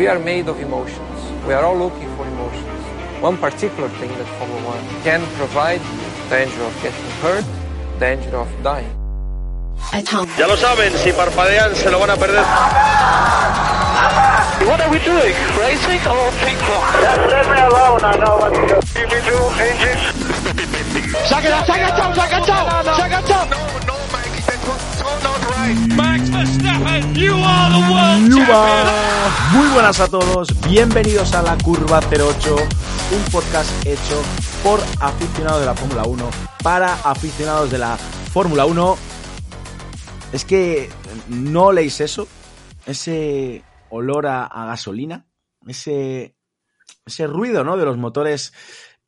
We are made of emotions. We are all looking for emotions. One particular thing that Formula One can provide, danger of getting hurt, danger of dying. Ya lo saben, si parpadean se lo van a perder. What are we doing? Racing or ping pong? Just leave me alone, I know what to do. TV2 engines. ¡Se ha agachado, se ha agachado, se ha agachado! Max Verstappen, you are the world ¡Yuba! Muy buenas a todos, bienvenidos a la Curva 08, un podcast hecho por aficionados de la Fórmula 1 para aficionados de la Fórmula 1. Es que no oléis eso, ese olor a, a gasolina, ese, ese ruido ¿no? de los motores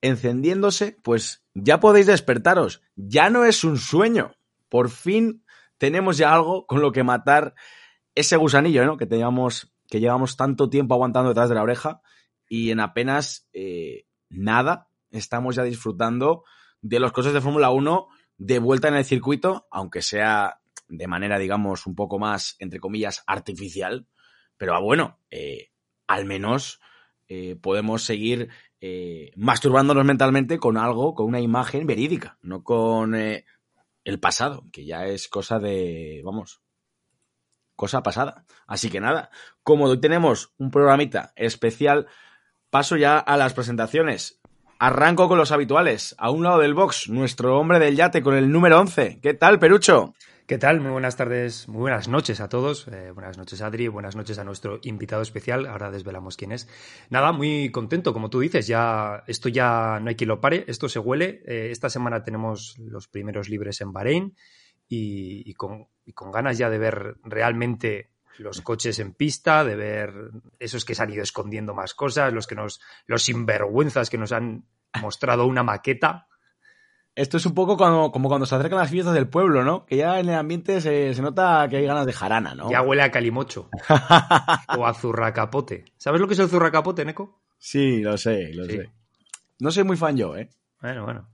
encendiéndose, pues ya podéis despertaros, ya no es un sueño, por fin tenemos ya algo con lo que matar ese gusanillo, ¿no? Que teníamos, que llevamos tanto tiempo aguantando detrás de la oreja y en apenas eh, nada estamos ya disfrutando de los cosas de Fórmula 1 de vuelta en el circuito, aunque sea de manera, digamos, un poco más, entre comillas, artificial. Pero ah, bueno, eh, al menos eh, podemos seguir masturbándonos mentalmente con algo, con una imagen verídica, no con el pasado, que ya es cosa de, vamos, cosa pasada. Así que nada, como hoy tenemos un programita especial, paso ya a las presentaciones. Arranco con los habituales. A un lado del box, nuestro hombre del yate con el número 11. ¿Qué tal, Perucho? ¿Qué tal? Muy buenas tardes, muy buenas noches a todos. Eh, buenas noches, Adri. Buenas noches a nuestro invitado especial. Ahora desvelamos quién es. Nada, muy contento, como tú dices. Ya, esto ya no hay quien lo pare. Esto se huele. Eh, esta semana tenemos los primeros libres en Bahrein y, con, y con ganas ya de ver realmente los coches en pista, de ver esos que se han ido escondiendo más cosas, los que nos, los sinvergüenzas que nos han mostrado una maqueta. Esto es un poco como, como cuando se acercan las fiestas del pueblo, ¿no? Que ya en el ambiente se, se nota que hay ganas de jarana, ¿no? Ya huele a calimocho o a zurracapote. ¿Sabes lo que es el zurracapote, Neko? Sí, lo sé, lo Sí. sé. No soy muy fan yo, ¿eh? Bueno, bueno.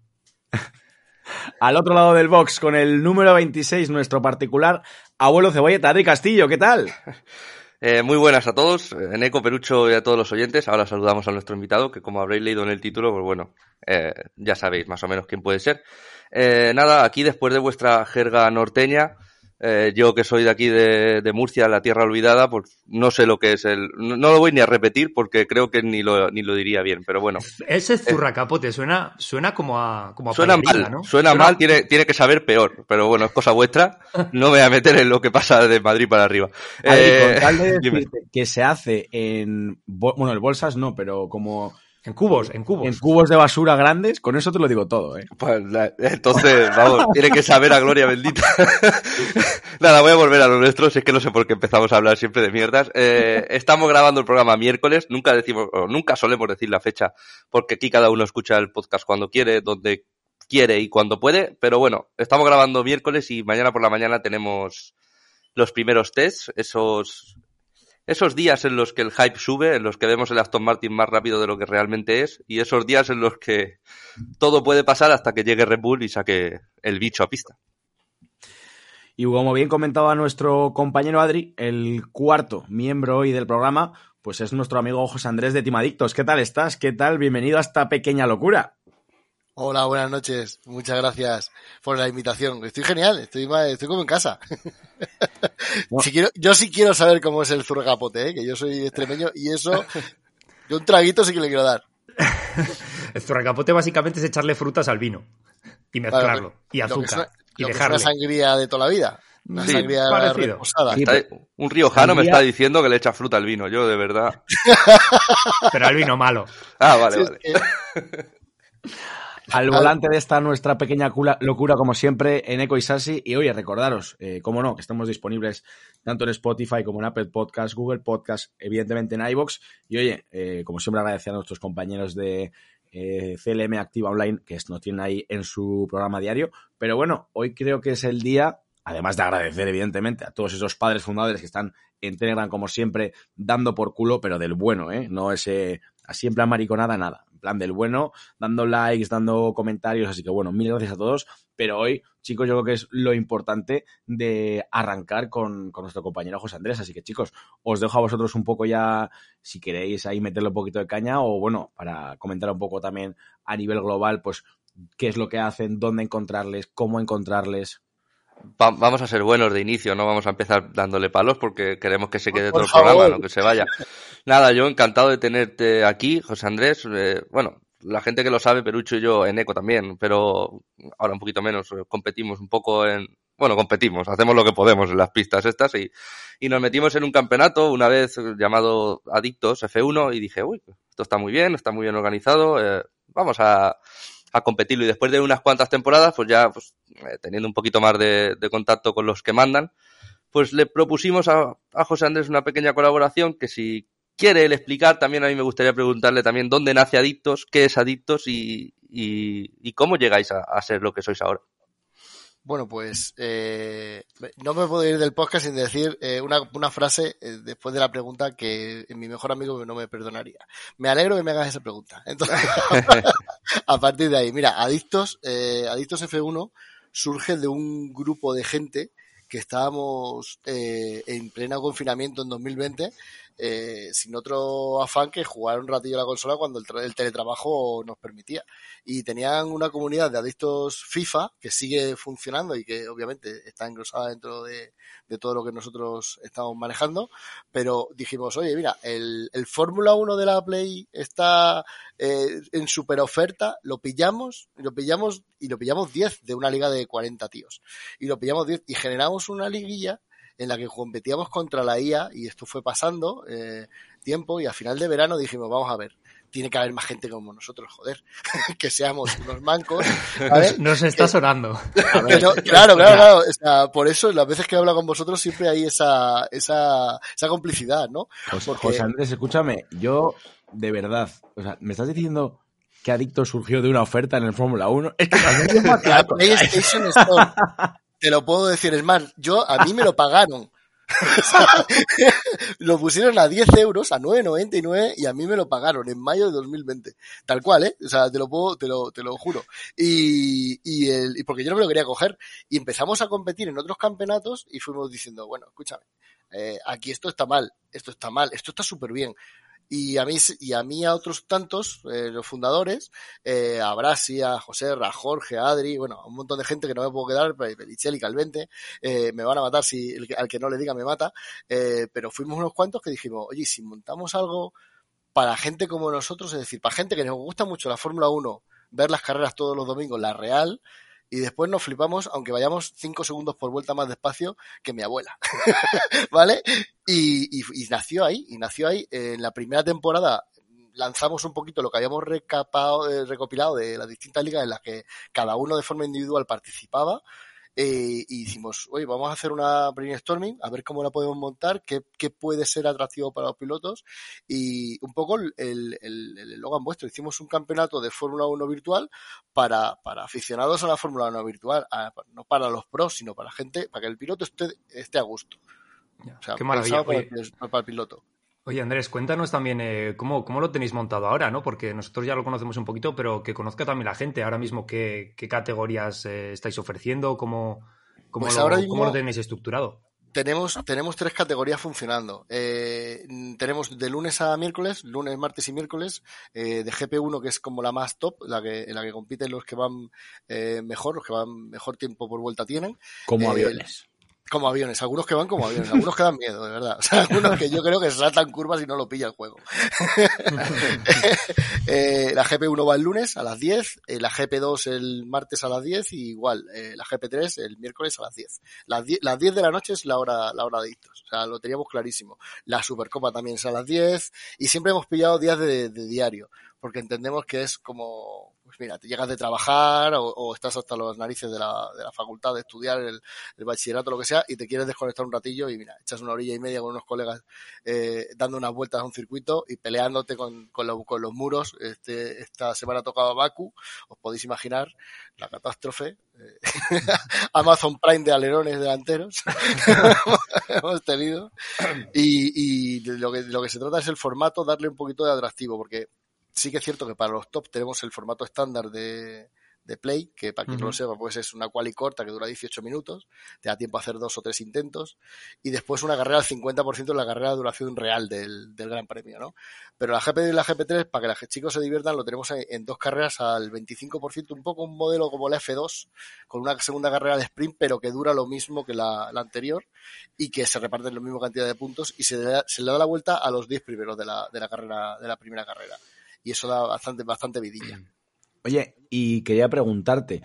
Al otro lado del box, con el número 26, nuestro particular abuelo cebolleta, Adri Castillo, ¿qué tal? Eh, muy buenas a todos, eh, Eco, Perucho y a todos los oyentes. Ahora saludamos a nuestro invitado, que como habréis leído en el título, pues bueno, eh, ya sabéis más o menos quién puede ser. Eh, nada, aquí después de vuestra jerga norteña, eh, yo que soy de aquí de, de Murcia, la tierra olvidada, pues no sé lo que es el... No, no lo voy ni a repetir porque creo que ni lo, ni lo diría bien, pero bueno. Ese zurracapote suena, suena como a, como a Suena mal, ¿no? suena mal, tiene, tiene que saber peor, pero bueno, es cosa vuestra. No me voy a meter en lo que pasa de Madrid para arriba. Eh, con tal de decirte que se hace en... Bueno, en bolsas no, pero como En cubos, en cubos. en cubos de basura grandes, con eso te lo digo todo, ¿eh? Pues, entonces, vamos, tiene que saber a gloria bendita. Nada, voy a volver a lo nuestro, si es que no sé por qué empezamos a hablar siempre de mierdas. Eh, estamos grabando el programa miércoles, nunca decimos, o nunca solemos decir la fecha, porque aquí cada uno escucha el podcast cuando quiere, donde quiere y cuando puede, pero bueno, estamos grabando miércoles y mañana por la mañana tenemos los primeros tests, esos, esos días en los que el hype sube, en los que vemos el Aston Martin más rápido de lo que realmente es, y esos días en los que todo puede pasar hasta que llegue Red Bull y saque el bicho a pista. Y como bien comentaba nuestro compañero Adri, el cuarto miembro hoy del programa, pues es nuestro amigo José Andrés de Timadictos. ¿Qué tal estás? ¿Qué tal? Bienvenido a esta pequeña locura. Hola, buenas noches. Muchas gracias por la invitación. Estoy genial, estoy, estoy como en casa. Si quiero, yo sí quiero saber cómo es el zurgapote, ¿eh? que yo soy extremeño y eso, yo un traguito sí que le quiero dar. El zurracapote básicamente es echarle frutas al vino y mezclarlo. y Lo que es azúcar. una- y lo que es dejarle. una sangría de toda la vida. Una Sí, sangría parecido. Está- un riojano me está diciendo que le echa fruta al vino, yo de verdad. Pero al vino malo. Ah, vale, Sí, es vale. que- al volante de esta nuestra pequeña locura, como siempre, en Eco y Sasi. Y oye, recordaros, eh, como no, que estamos disponibles tanto en Spotify como en Apple Podcast, Google Podcast, evidentemente en iBox. Y oye, eh, como siempre, agradecer a nuestros compañeros de eh, CLM Activa Online, que nos tienen ahí en su programa diario. Pero bueno, hoy creo que es el día, además de agradecer, evidentemente, a todos esos padres fundadores que están en Telegram, como siempre, dando por culo, pero del bueno, ¿eh? No ese así en plan mariconada, nada. Plan del bueno, dando likes, dando comentarios. Así que bueno, mil gracias a todos. Pero hoy, chicos, yo creo que es lo importante de arrancar con, con, nuestro compañero José Andrés. Así que, chicos, os dejo a vosotros un poco ya, si queréis ahí meterle un poquito de caña o bueno, para comentar un poco también a nivel global, pues qué es lo que hacen, dónde encontrarles, cómo encontrarles vamos a ser buenos de inicio, no vamos a empezar dándole palos porque queremos que se quede todo el programa, no que se vaya. Nada, yo encantado de tenerte aquí, José Andrés. Eh, bueno, la gente que lo sabe, Perucho y yo en ECO también, pero ahora un poquito menos, eh, competimos un poco en... Bueno, competimos, hacemos lo que podemos en las pistas estas y, y nos metimos en un campeonato una vez llamado Adictos F1 y dije, uy, esto está muy bien, está muy bien organizado, eh, vamos a a competirlo. Y después de unas cuantas temporadas, pues ya pues, eh, teniendo un poquito más de, contacto con los que mandan, pues le propusimos a, José Andrés una pequeña colaboración que si quiere él explicar, también a mí me gustaría preguntarle también dónde nace Adictos, qué es Adictos y, y, cómo llegáis a ser lo que sois ahora. Bueno, pues eh, no me puedo ir del podcast sin decir eh, una, una, frase eh, después de la pregunta que mi mejor amigo no me perdonaría. Me alegro que me hagas esa pregunta. Entonces, a partir de ahí, mira, Adictos, eh, Adictos F1 surge de un grupo de gente que estábamos eh, en pleno confinamiento en 2020 eh, sin otro afán que jugar un ratillo a la consola cuando el, teletrabajo nos permitía. Y tenían una comunidad de adictos FIFA que sigue funcionando y que obviamente está engrosada dentro de, todo lo que nosotros estamos manejando, pero dijimos, oye, mira, el, Fórmula 1 de la Play está eh, en super oferta, lo pillamos, lo pillamos y lo pillamos 10 de una liga de 40 tíos. Y lo pillamos 10 y generamos una liguilla en la que competíamos contra la IA y esto fue pasando eh, tiempo y a final de verano dijimos, vamos a ver, tiene que haber más gente como nosotros, joder, que seamos unos mancos. Nos está sonando. claro, claro, claro. por eso las veces que hablo con vosotros siempre hay esa, esa, esa complicidad, ¿no? Pues, José Andrés, escúchame, yo de verdad, o sea, me estás diciendo que Adicto surgió de una oferta en el Fórmula 1. Es que la PlayStation Store te lo puedo decir, es más, yo, a mí me lo pagaron. lo pusieron a 10 euros, a 9,99 y a mí me lo pagaron en mayo de 2020. Tal cual, ¿eh? O sea, te lo puedo, te lo, te lo juro. Y, y, el, y porque yo no me lo quería coger. Y empezamos a competir en otros campeonatos y fuimos diciendo, bueno, escúchame, eh, aquí esto está mal, esto está mal, esto está súper bien y a mí y a mí a otros tantos eh, los fundadores eh, a Brasi a José a Jorge a Adri bueno a un montón de gente que no me puedo quedar y Calvente eh, me van a matar si al que no le diga me mata eh, pero fuimos unos cuantos que dijimos oye si montamos algo para gente como nosotros es decir para gente que nos gusta mucho la Fórmula 1 ver las carreras todos los domingos la real y después nos flipamos, aunque vayamos cinco segundos por vuelta más despacio que mi abuela. ¿Vale? Y, y, nació ahí, y nació ahí. En la primera temporada lanzamos un poquito lo que habíamos recapado, eh, recopilado de las distintas ligas en las que cada uno de forma individual participaba eh, y dijimos, oye, vamos a hacer una brainstorming, a ver cómo la podemos montar, qué, qué puede ser atractivo para los pilotos y un poco el, el, el, Logan vuestro. Hicimos un campeonato de Fórmula 1 virtual para, para aficionados a la Fórmula 1 virtual, no para los pros, sino para gente, para que el piloto esté, esté a gusto. o sea, qué maravilla. Para, para el piloto. Oye, Andrés, cuéntanos también eh, cómo, cómo, lo tenéis montado ahora, ¿no? Porque nosotros ya lo conocemos un poquito, pero que conozca también la gente ahora mismo qué, qué categorías eh, estáis ofreciendo, cómo, cómo, pues lo, cómo, lo, tenéis estructurado. Tenemos, tenemos tres categorías funcionando. Eh, tenemos de lunes a miércoles, lunes, martes y miércoles, eh, de GP1, que es como la más top, la que, en la que compiten los que van eh, mejor, los que van mejor tiempo por vuelta tienen. Como aviones. Como aviones, algunos que van como aviones, algunos que dan miedo, de verdad. O sea, algunos que yo creo que saltan curvas y no lo pilla el juego. eh, la GP1 va el lunes a las 10, eh, la GP2 el martes a las 10 y igual, eh, la GP3 el miércoles a las 10. Las 10, las 10 de la noche es la hora, la hora de hitos. O sea, lo teníamos clarísimo. La Supercopa también es a las 10 y siempre hemos pillado días de diario porque entendemos que es como, mira, te llegas de trabajar o, estás hasta las narices de la, de la facultad de estudiar el, bachillerato, lo que sea, y te quieres desconectar un ratillo y mira, echas una orilla y media con unos colegas eh, dando unas vueltas a un circuito y peleándote con, con, con los muros. Este, esta semana ha tocado Baku, os podéis imaginar la catástrofe. Eh, Amazon Prime de alerones delanteros hemos tenido. Y, y lo, que, lo que se trata es el formato, darle un poquito de atractivo, porque sí que es cierto que para los top tenemos el formato estándar de, de Play, que para quien no lo sepa, pues es una quali corta que dura 18 minutos, te da tiempo a hacer dos o tres intentos, y después una carrera al 50% de la carrera de duración real del, del Gran Premio, ¿no? Pero la GP y la GP3, para que los chicos se diviertan, lo tenemos en, dos carreras al 25%, un poco un modelo como la F2, con una segunda carrera de sprint, pero que dura lo mismo que la, anterior, y que se reparten la misma cantidad de puntos, y se le, da, se le da la vuelta a los 10 primeros de la, de la carrera, de la primera carrera. Y eso da bastante, bastante vidilla. Oye, y quería preguntarte,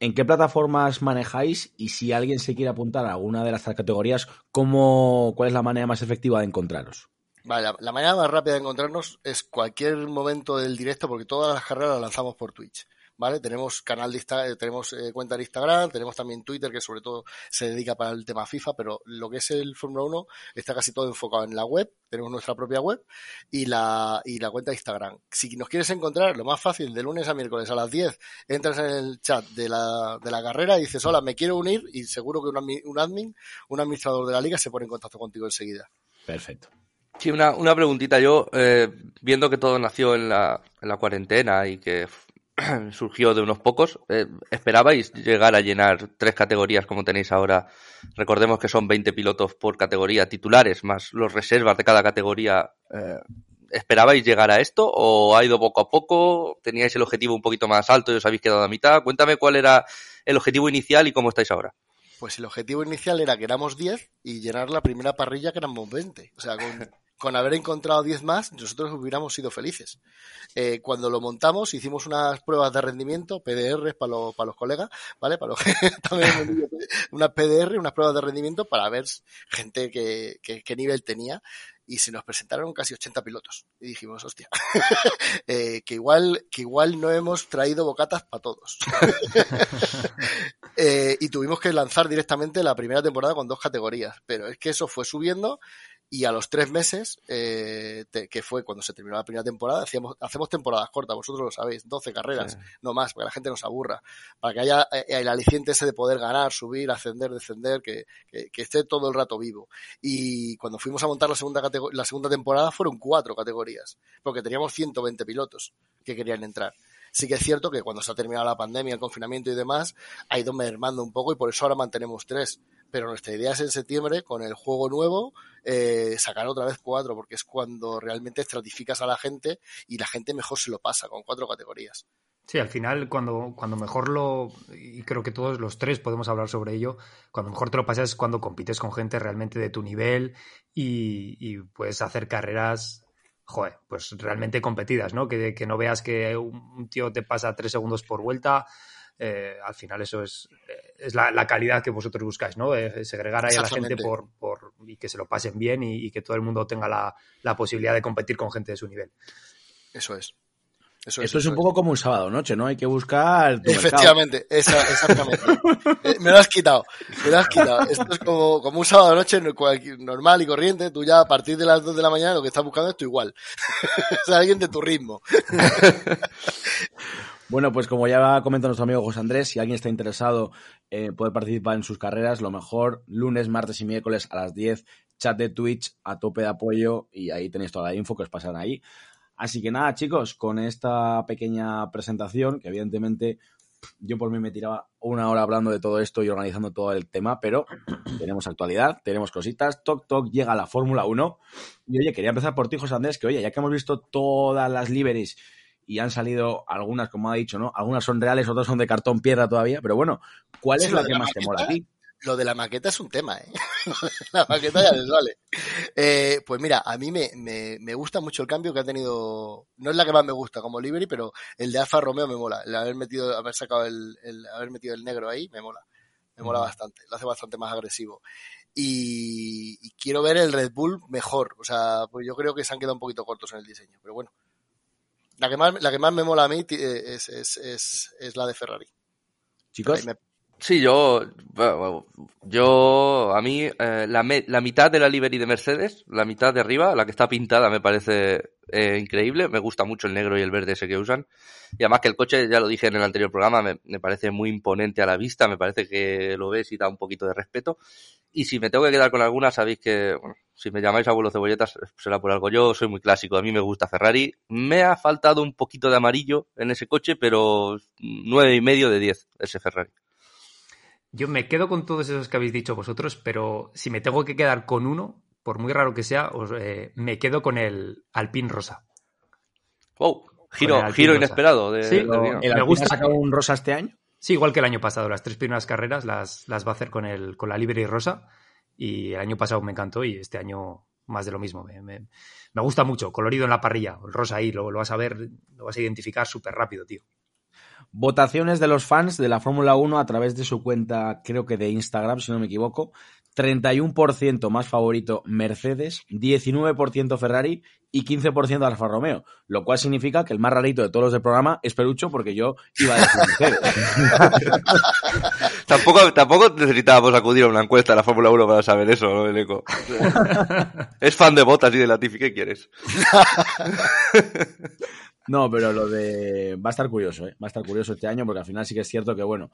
¿en qué plataformas manejáis? Y si alguien se quiere apuntar a alguna de las categorías, ¿cómo, ¿cuál es la manera más efectiva de encontraros? Vale, la, manera más rápida de encontrarnos es cualquier momento del directo, porque todas las carreras las lanzamos por Twitch. ¿Vale? Tenemos canal de Instagram, tenemos eh, cuenta de Instagram, tenemos también Twitter, que sobre todo se dedica para el tema FIFA, pero lo que es el Fórmula 1 está casi todo enfocado en la web, tenemos nuestra propia web y la, y la cuenta de Instagram. Si nos quieres encontrar, lo más fácil, de lunes a miércoles a las 10, entras en el chat de la, de la carrera y dices, hola, me quiero unir y seguro que un, admin, un administrador de la liga se pone en contacto contigo enseguida. Perfecto. Sí, una, una preguntita. Yo, eh, viendo que todo nació en la, en la cuarentena y que surgió de unos pocos. Eh, ¿Esperabais llegar a llenar tres categorías como tenéis ahora? Recordemos que son 20 pilotos por categoría titulares, más los reservas de cada categoría. Eh, ¿Esperabais llegar a esto o ha ido poco a poco? ¿Teníais el objetivo un poquito más alto y os habéis quedado a mitad? Cuéntame cuál era el objetivo inicial y cómo estáis ahora. Pues el objetivo inicial era que éramos 10 y llenar la primera parrilla que éramos 20. O sea, con, con haber encontrado 10 más, nosotros hubiéramos sido felices. Eh, cuando lo montamos, hicimos unas pruebas de rendimiento, PDR para, los, para los colegas, ¿vale? Para los también unas PDR, unas pruebas de rendimiento para ver gente que, qué nivel tenía. Y se nos presentaron casi 80 pilotos. Y dijimos, hostia, eh, que, igual, que igual no hemos traído bocatas para todos. eh, y tuvimos que lanzar directamente la primera temporada con dos categorías. Pero es que eso fue subiendo y a los tres meses, eh, que fue cuando se terminó la primera temporada, hacíamos, hacemos temporadas cortas, vosotros lo sabéis, 12 carreras, no más, para que la gente no se aburra, para que haya eh, el aliciente ese de poder ganar, subir, ascender, descender, que, que, esté todo el rato vivo. Y cuando fuimos a montar la segunda, la segunda temporada fueron cuatro categorías, porque teníamos 120 pilotos que querían entrar. Sí que es cierto que cuando se ha terminado la pandemia, el confinamiento y demás, ha ido mermando un poco y por eso ahora mantenemos tres pero nuestra idea es en septiembre, con el juego nuevo, eh, sacar otra vez cuatro, porque es cuando realmente estratificas a la gente y la gente mejor se lo pasa con cuatro categorías. Sí, al final, cuando, cuando mejor lo, y creo que todos los tres podemos hablar sobre ello, cuando mejor te lo pasas es cuando compites con gente realmente de tu nivel y, puedes hacer carreras, joder, pues realmente competidas, ¿no? Que, que no veas que un tío te pasa tres segundos por vuelta, eh, al final eso es, eh, es la, calidad que vosotros buscáis, ¿no? Eh, segregar ahí a la gente por, por, y que se lo pasen bien y, que todo el mundo tenga la, la, posibilidad de competir con gente de su nivel. Eso es. Eso, es, un poco como un sábado noche, ¿no? Hay que buscar. Efectivamente, exactamente. me lo has quitado. Me lo has quitado. Esto es como, como un sábado noche normal y corriente. Tú ya a partir de las 2 de la mañana lo que estás buscando es tú igual. o sea, alguien de tu ritmo. Bueno, pues como ya comentado nuestro amigo José Andrés, si alguien está interesado en poder participar en sus carreras, lo mejor lunes, martes y miércoles a las 10, chat de Twitch a tope de apoyo y ahí tenéis toda la info que os pasan ahí. Así que nada, chicos, con esta pequeña presentación, que evidentemente yo por mí me tiraba una hora hablando de todo esto y organizando todo el tema, pero tenemos actualidad, tenemos cositas. Toc Toc llega la Fórmula 1. Y oye, quería empezar por ti, José Andrés, que oye, ya que hemos visto todas las liveries y han salido algunas, como ha dicho, ¿no? Algunas son reales, otras son de cartón piedra todavía, pero bueno, ¿cuál es la que más te mola a ti? Lo de la maqueta es un tema, ¿eh? la maqueta ya les vale. Eh, pues mira, a mí me, me, gusta mucho el cambio que ha tenido. No es la que más me gusta como Liberty, pero el de Alfa Romeo me mola. El haber metido, haber sacado el, el haber metido el negro ahí, me mola. Me mola bastante. Lo hace bastante más agresivo. Y, y, quiero ver el Red Bull mejor. O sea, pues yo creo que se han quedado un poquito cortos en el diseño. Pero bueno, La que más, la que más me mola a mí eh, es, es, es, es la de Ferrari. Chicos. Me- Sí, yo, yo, a mí, eh, la, me- la mitad de la livery de Mercedes, la mitad de arriba, la que está pintada, me parece eh, increíble. Me gusta mucho el negro y el verde ese que usan. Y además que el coche, ya lo dije en el anterior programa, me, parece muy imponente a la vista, me parece que lo ves y da un poquito de respeto. Y si me tengo que quedar con alguna, sabéis que, si me llamáis abuelo cebolletas, será por algo. Yo soy muy clásico, a mí me gusta Ferrari. Me ha faltado un poquito de amarillo en ese coche, pero nueve y medio de diez ese Ferrari. Yo me quedo con todos esos que habéis dicho vosotros, pero si me tengo que quedar con uno, por muy raro que sea, os, eh, me quedo con el Alpine Rosa. Wow, giro, Alpine giro rosa. inesperado. De, Sí, del lo- guion. ¿El Me gusta. ha sacado un rosa este año? Sí, igual que el año pasado. Las tres primeras carreras las, las va a hacer con, el, con la Livery Rosa. Y el año pasado me encantó y este año más de lo mismo. Me, me- me gusta mucho. Colorido en la parrilla. El rosa ahí, lo, lo vas a ver, lo vas a identificar súper rápido, tío. Votaciones de los fans de la Fórmula 1 a través de su cuenta, creo que de Instagram, si no me equivoco. 31% más favorito Mercedes, 19% Ferrari y 15% Alfa Romeo. Lo cual significa que el más rarito de todos los del programa es Perucho porque yo iba a decir Mercedes. Tampoco, tampoco necesitábamos acudir a una encuesta de la Fórmula 1 para saber eso, ¿no, el eco? es fan de botas y de Latifi, ¿qué quieres? No, pero lo de. Va a estar curioso, ¿eh? Va a estar curioso este año porque al final sí que es cierto que, bueno,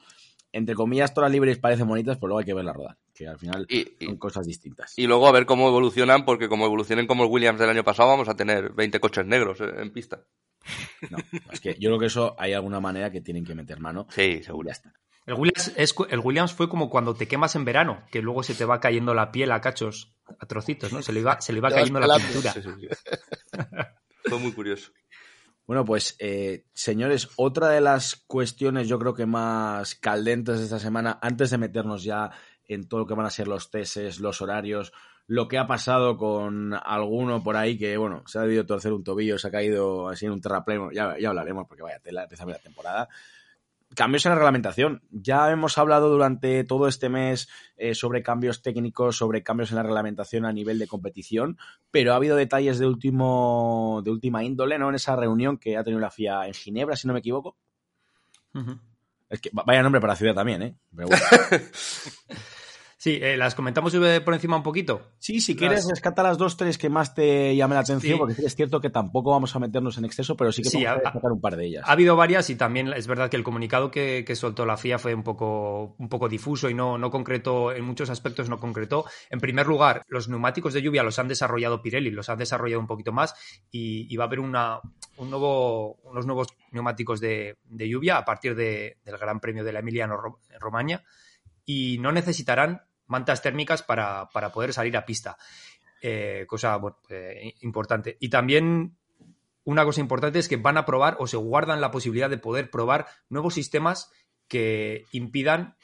entre comillas, todas las libres parecen bonitas, pero luego hay que verlas rodar. Que al final Y, y- son cosas distintas. y luego a ver cómo evolucionan, porque como evolucionen como el Williams del año pasado, vamos a tener 20 coches negros eh, en pista. No, es que yo creo que eso hay alguna manera que tienen que meter mano. Sí, seguro. ya está. El Williams, es, el Williams fue como cuando te quemas en verano, que luego se te va cayendo la piel a cachos, a trocitos, ¿no? Se le iba, se le iba cayendo la pintura. Sí, sí, sí. Fue muy curioso. Bueno, pues, eh, señores, otra de las cuestiones yo creo que más caldentes de esta semana, antes de meternos ya en todo lo que van a ser los teses, los horarios, lo que ha pasado con alguno por ahí que, bueno, se ha debido torcer un tobillo, se ha caído así en un terrapleno, ya, ya hablaremos porque vaya tela, la temporada. Cambios en la reglamentación. Ya hemos hablado durante todo este mes eh, sobre cambios técnicos, sobre cambios en la reglamentación a nivel de competición, pero ha habido detalles de último de última índole, ¿no? En esa reunión que ha tenido la FIA en Ginebra, si no me equivoco. Es que va- vaya nombre para ciudad también, ¿eh? Pero bueno. Sí, eh, las comentamos por encima un poquito. Sí, si quieres, rescata las dos, tres que más te llamen la atención, Sí. porque es cierto que tampoco vamos a meternos en exceso, pero sí que Sí, vamos a un par de ellas. Ha habido varias y también es verdad que el comunicado que, que soltó la FIA fue un poco, un poco difuso y no, no concretó, en muchos aspectos no concretó. En primer lugar, los neumáticos de lluvia los han desarrollado Pirelli, los han desarrollado un poquito más y, y va a haber una, un nuevo, unos nuevos neumáticos de, de lluvia a partir de- del Gran Premio de la Emiliano Ro- Romagna y no necesitarán mantas térmicas para, para poder salir a pista. Eh, cosa bueno, eh, importante. Y también una cosa importante es que van a probar o se guardan la posibilidad de poder probar nuevos sistemas que impidan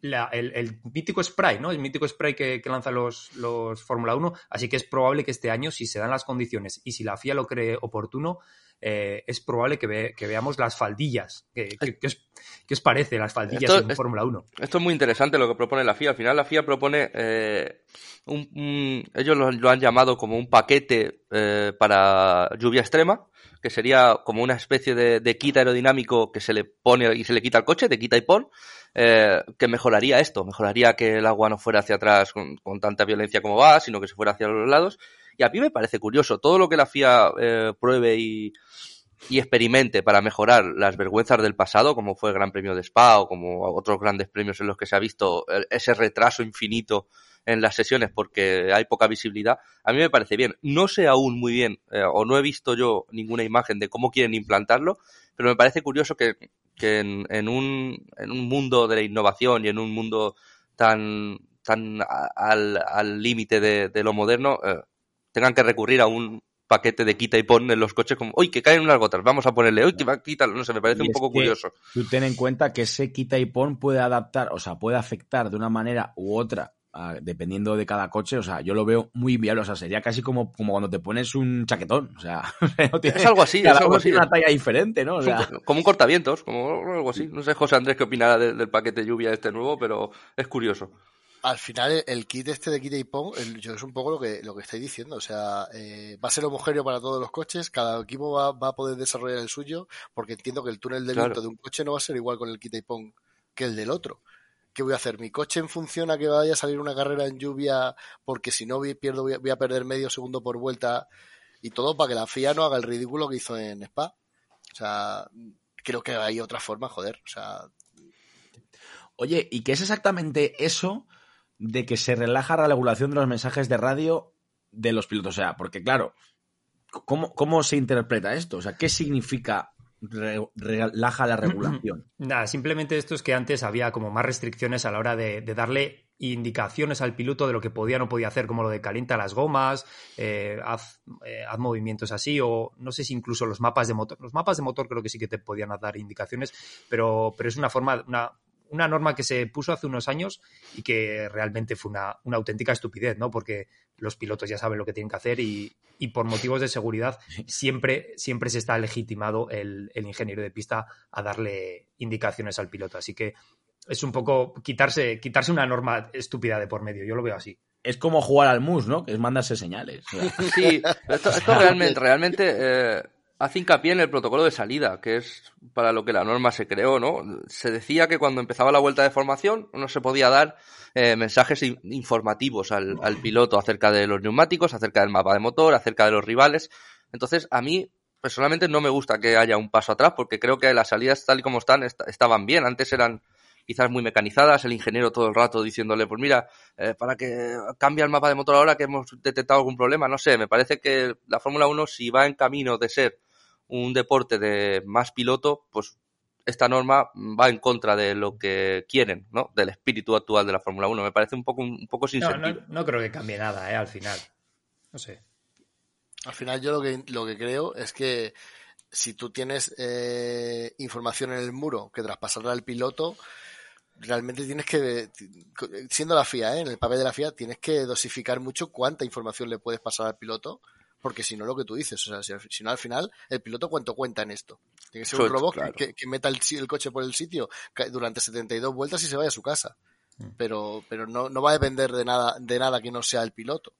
la- el, el mítico spray, ¿no? El mítico spray que, que lanzan los, los Fórmula 1. Así que es probable que este año, si se dan las condiciones y si la FIA lo cree oportuno, eh, es probable que, ve- que veamos las faldillas. ¿Qué, qué- qué os, qué os parece las faldillas Esto en Fórmula 1? Esto es muy interesante lo que propone la FIA. Al final la FIA propone, eh, un, un- ellos lo, lo han llamado como un paquete eh, para lluvia extrema, que sería como una especie de, de kit aerodinámico que se le pone y se le quita al coche, de quita y pon, eh, que mejoraría esto, mejoraría que el agua no fuera hacia atrás con, tanta violencia como va, sino que se fuera hacia los lados. Y a mí me parece curioso, todo lo que la FIA eh, pruebe y, y experimente para mejorar las vergüenzas del pasado, como fue el Gran Premio de Spa o como otros grandes premios en los que se ha visto el- ese retraso infinito en las sesiones porque hay poca visibilidad, a mí me parece bien. No sé aún muy bien, eh, o no he visto yo ninguna imagen de cómo quieren implantarlo, pero me parece curioso que, que en, en un, en un mundo de la innovación y en un mundo tan, tan a- al al límite de, de lo moderno, eh, tengan que recurrir a un paquete de quita y pon en los coches como, uy, que caen unas gotas, vamos a ponerle, uy, que va a quitar, no sé, me parece Y un poco curioso. Tú ten en cuenta que ese quita y pon puede adaptar, o sea, puede afectar de una manera u otra, a- dependiendo de cada coche. O sea, yo lo veo muy viable. O sea, sería casi como, como cuando te pones un chaquetón. O sea, no tiene- Es algo así, cada es algo uno así. tiene una talla diferente, ¿no? O sea, co- como un cortavientos, como algo así. No sé, José Andrés, qué opinará de- del paquete lluvia este nuevo, pero es curioso. al final el kit este de quita y pon yo es un poco lo que lo que estáis diciendo o sea eh, va a ser homogéneo para todos los coches cada equipo va, va, a poder desarrollar el suyo porque entiendo que el túnel de viento de un coche no va a ser igual con el quita y pon que el del otro ¿qué voy a hacer? ¿Mi coche en función a que vaya a salir una carrera en lluvia porque si no pierdo voy a, perder medio segundo por vuelta y todo para que la FIA no haga el ridículo que hizo en Spa? O sea, creo que hay otra forma, joder. O sea. Oye, ¿y qué es exactamente eso de que se relaja la regulación de los mensajes de radio de los pilotos? O sea, porque claro, ¿cómo, cómo se interpreta esto? O sea, ¿qué significa relaja la regulación. Nada, simplemente esto es que antes había como más restricciones a la hora de, darle indicaciones al piloto de lo que podía o no podía hacer, como lo de calienta las gomas, eh, haz, eh, haz, movimientos así, o no sé si incluso los mapas de motor. Los mapas de motor creo que sí que te podían dar indicaciones, pero, pero es una forma, una, una norma que se puso hace unos años y que realmente fue una, una, auténtica estupidez, ¿no? Porque los pilotos ya saben lo que tienen que hacer y, y por motivos de seguridad siempre, siempre se está legitimado el, el, ingeniero de pista a darle indicaciones al piloto. Así que es un poco quitarse, quitarse una norma estúpida de por medio, yo lo veo así. Es como jugar al mus, ¿no? Que es mandarse señales. Sí, esto, esto realmente, realmente eh, hace hincapié en el protocolo de salida, que es para lo que la norma se creó, ¿no? Se decía que cuando empezaba la vuelta de formación no se podía dar eh, mensajes informativos al, al, piloto acerca de los neumáticos, acerca del mapa de motor, acerca de los rivales. Entonces, a mí personalmente no me gusta que haya un paso atrás porque creo que las salidas tal y como están estaban bien. Antes eran quizás muy mecanizadas, el ingeniero todo el rato diciéndole, pues mira, eh, para que cambie el mapa de motor ahora que hemos detectado algún problema, no sé, me parece que la Fórmula 1 si va en camino de ser un deporte de más piloto, pues esta norma va en contra de lo que quieren, ¿no? Del espíritu actual de la Fórmula 1. Me parece un poco, un poco sin sentido. No, creo que cambie nada, ¿eh? Al final. No sé. Al final yo lo que, lo que creo es que si tú tienes eh, información en el muro que traspasarla al piloto, realmente tienes que, siendo la FIA, ¿eh? en el papel de la FIA, tienes que dosificar mucho cuánta información le puedes pasar al piloto porque si no lo que tú dices, o sea, si, no al final, el piloto cuánto cuenta en esto. Tiene que ser un robot que, meta el, coche por el sitio durante 72 vueltas y se vaya a su casa. Mm. Pero, pero no, no va a depender de nada, de nada que no sea el piloto.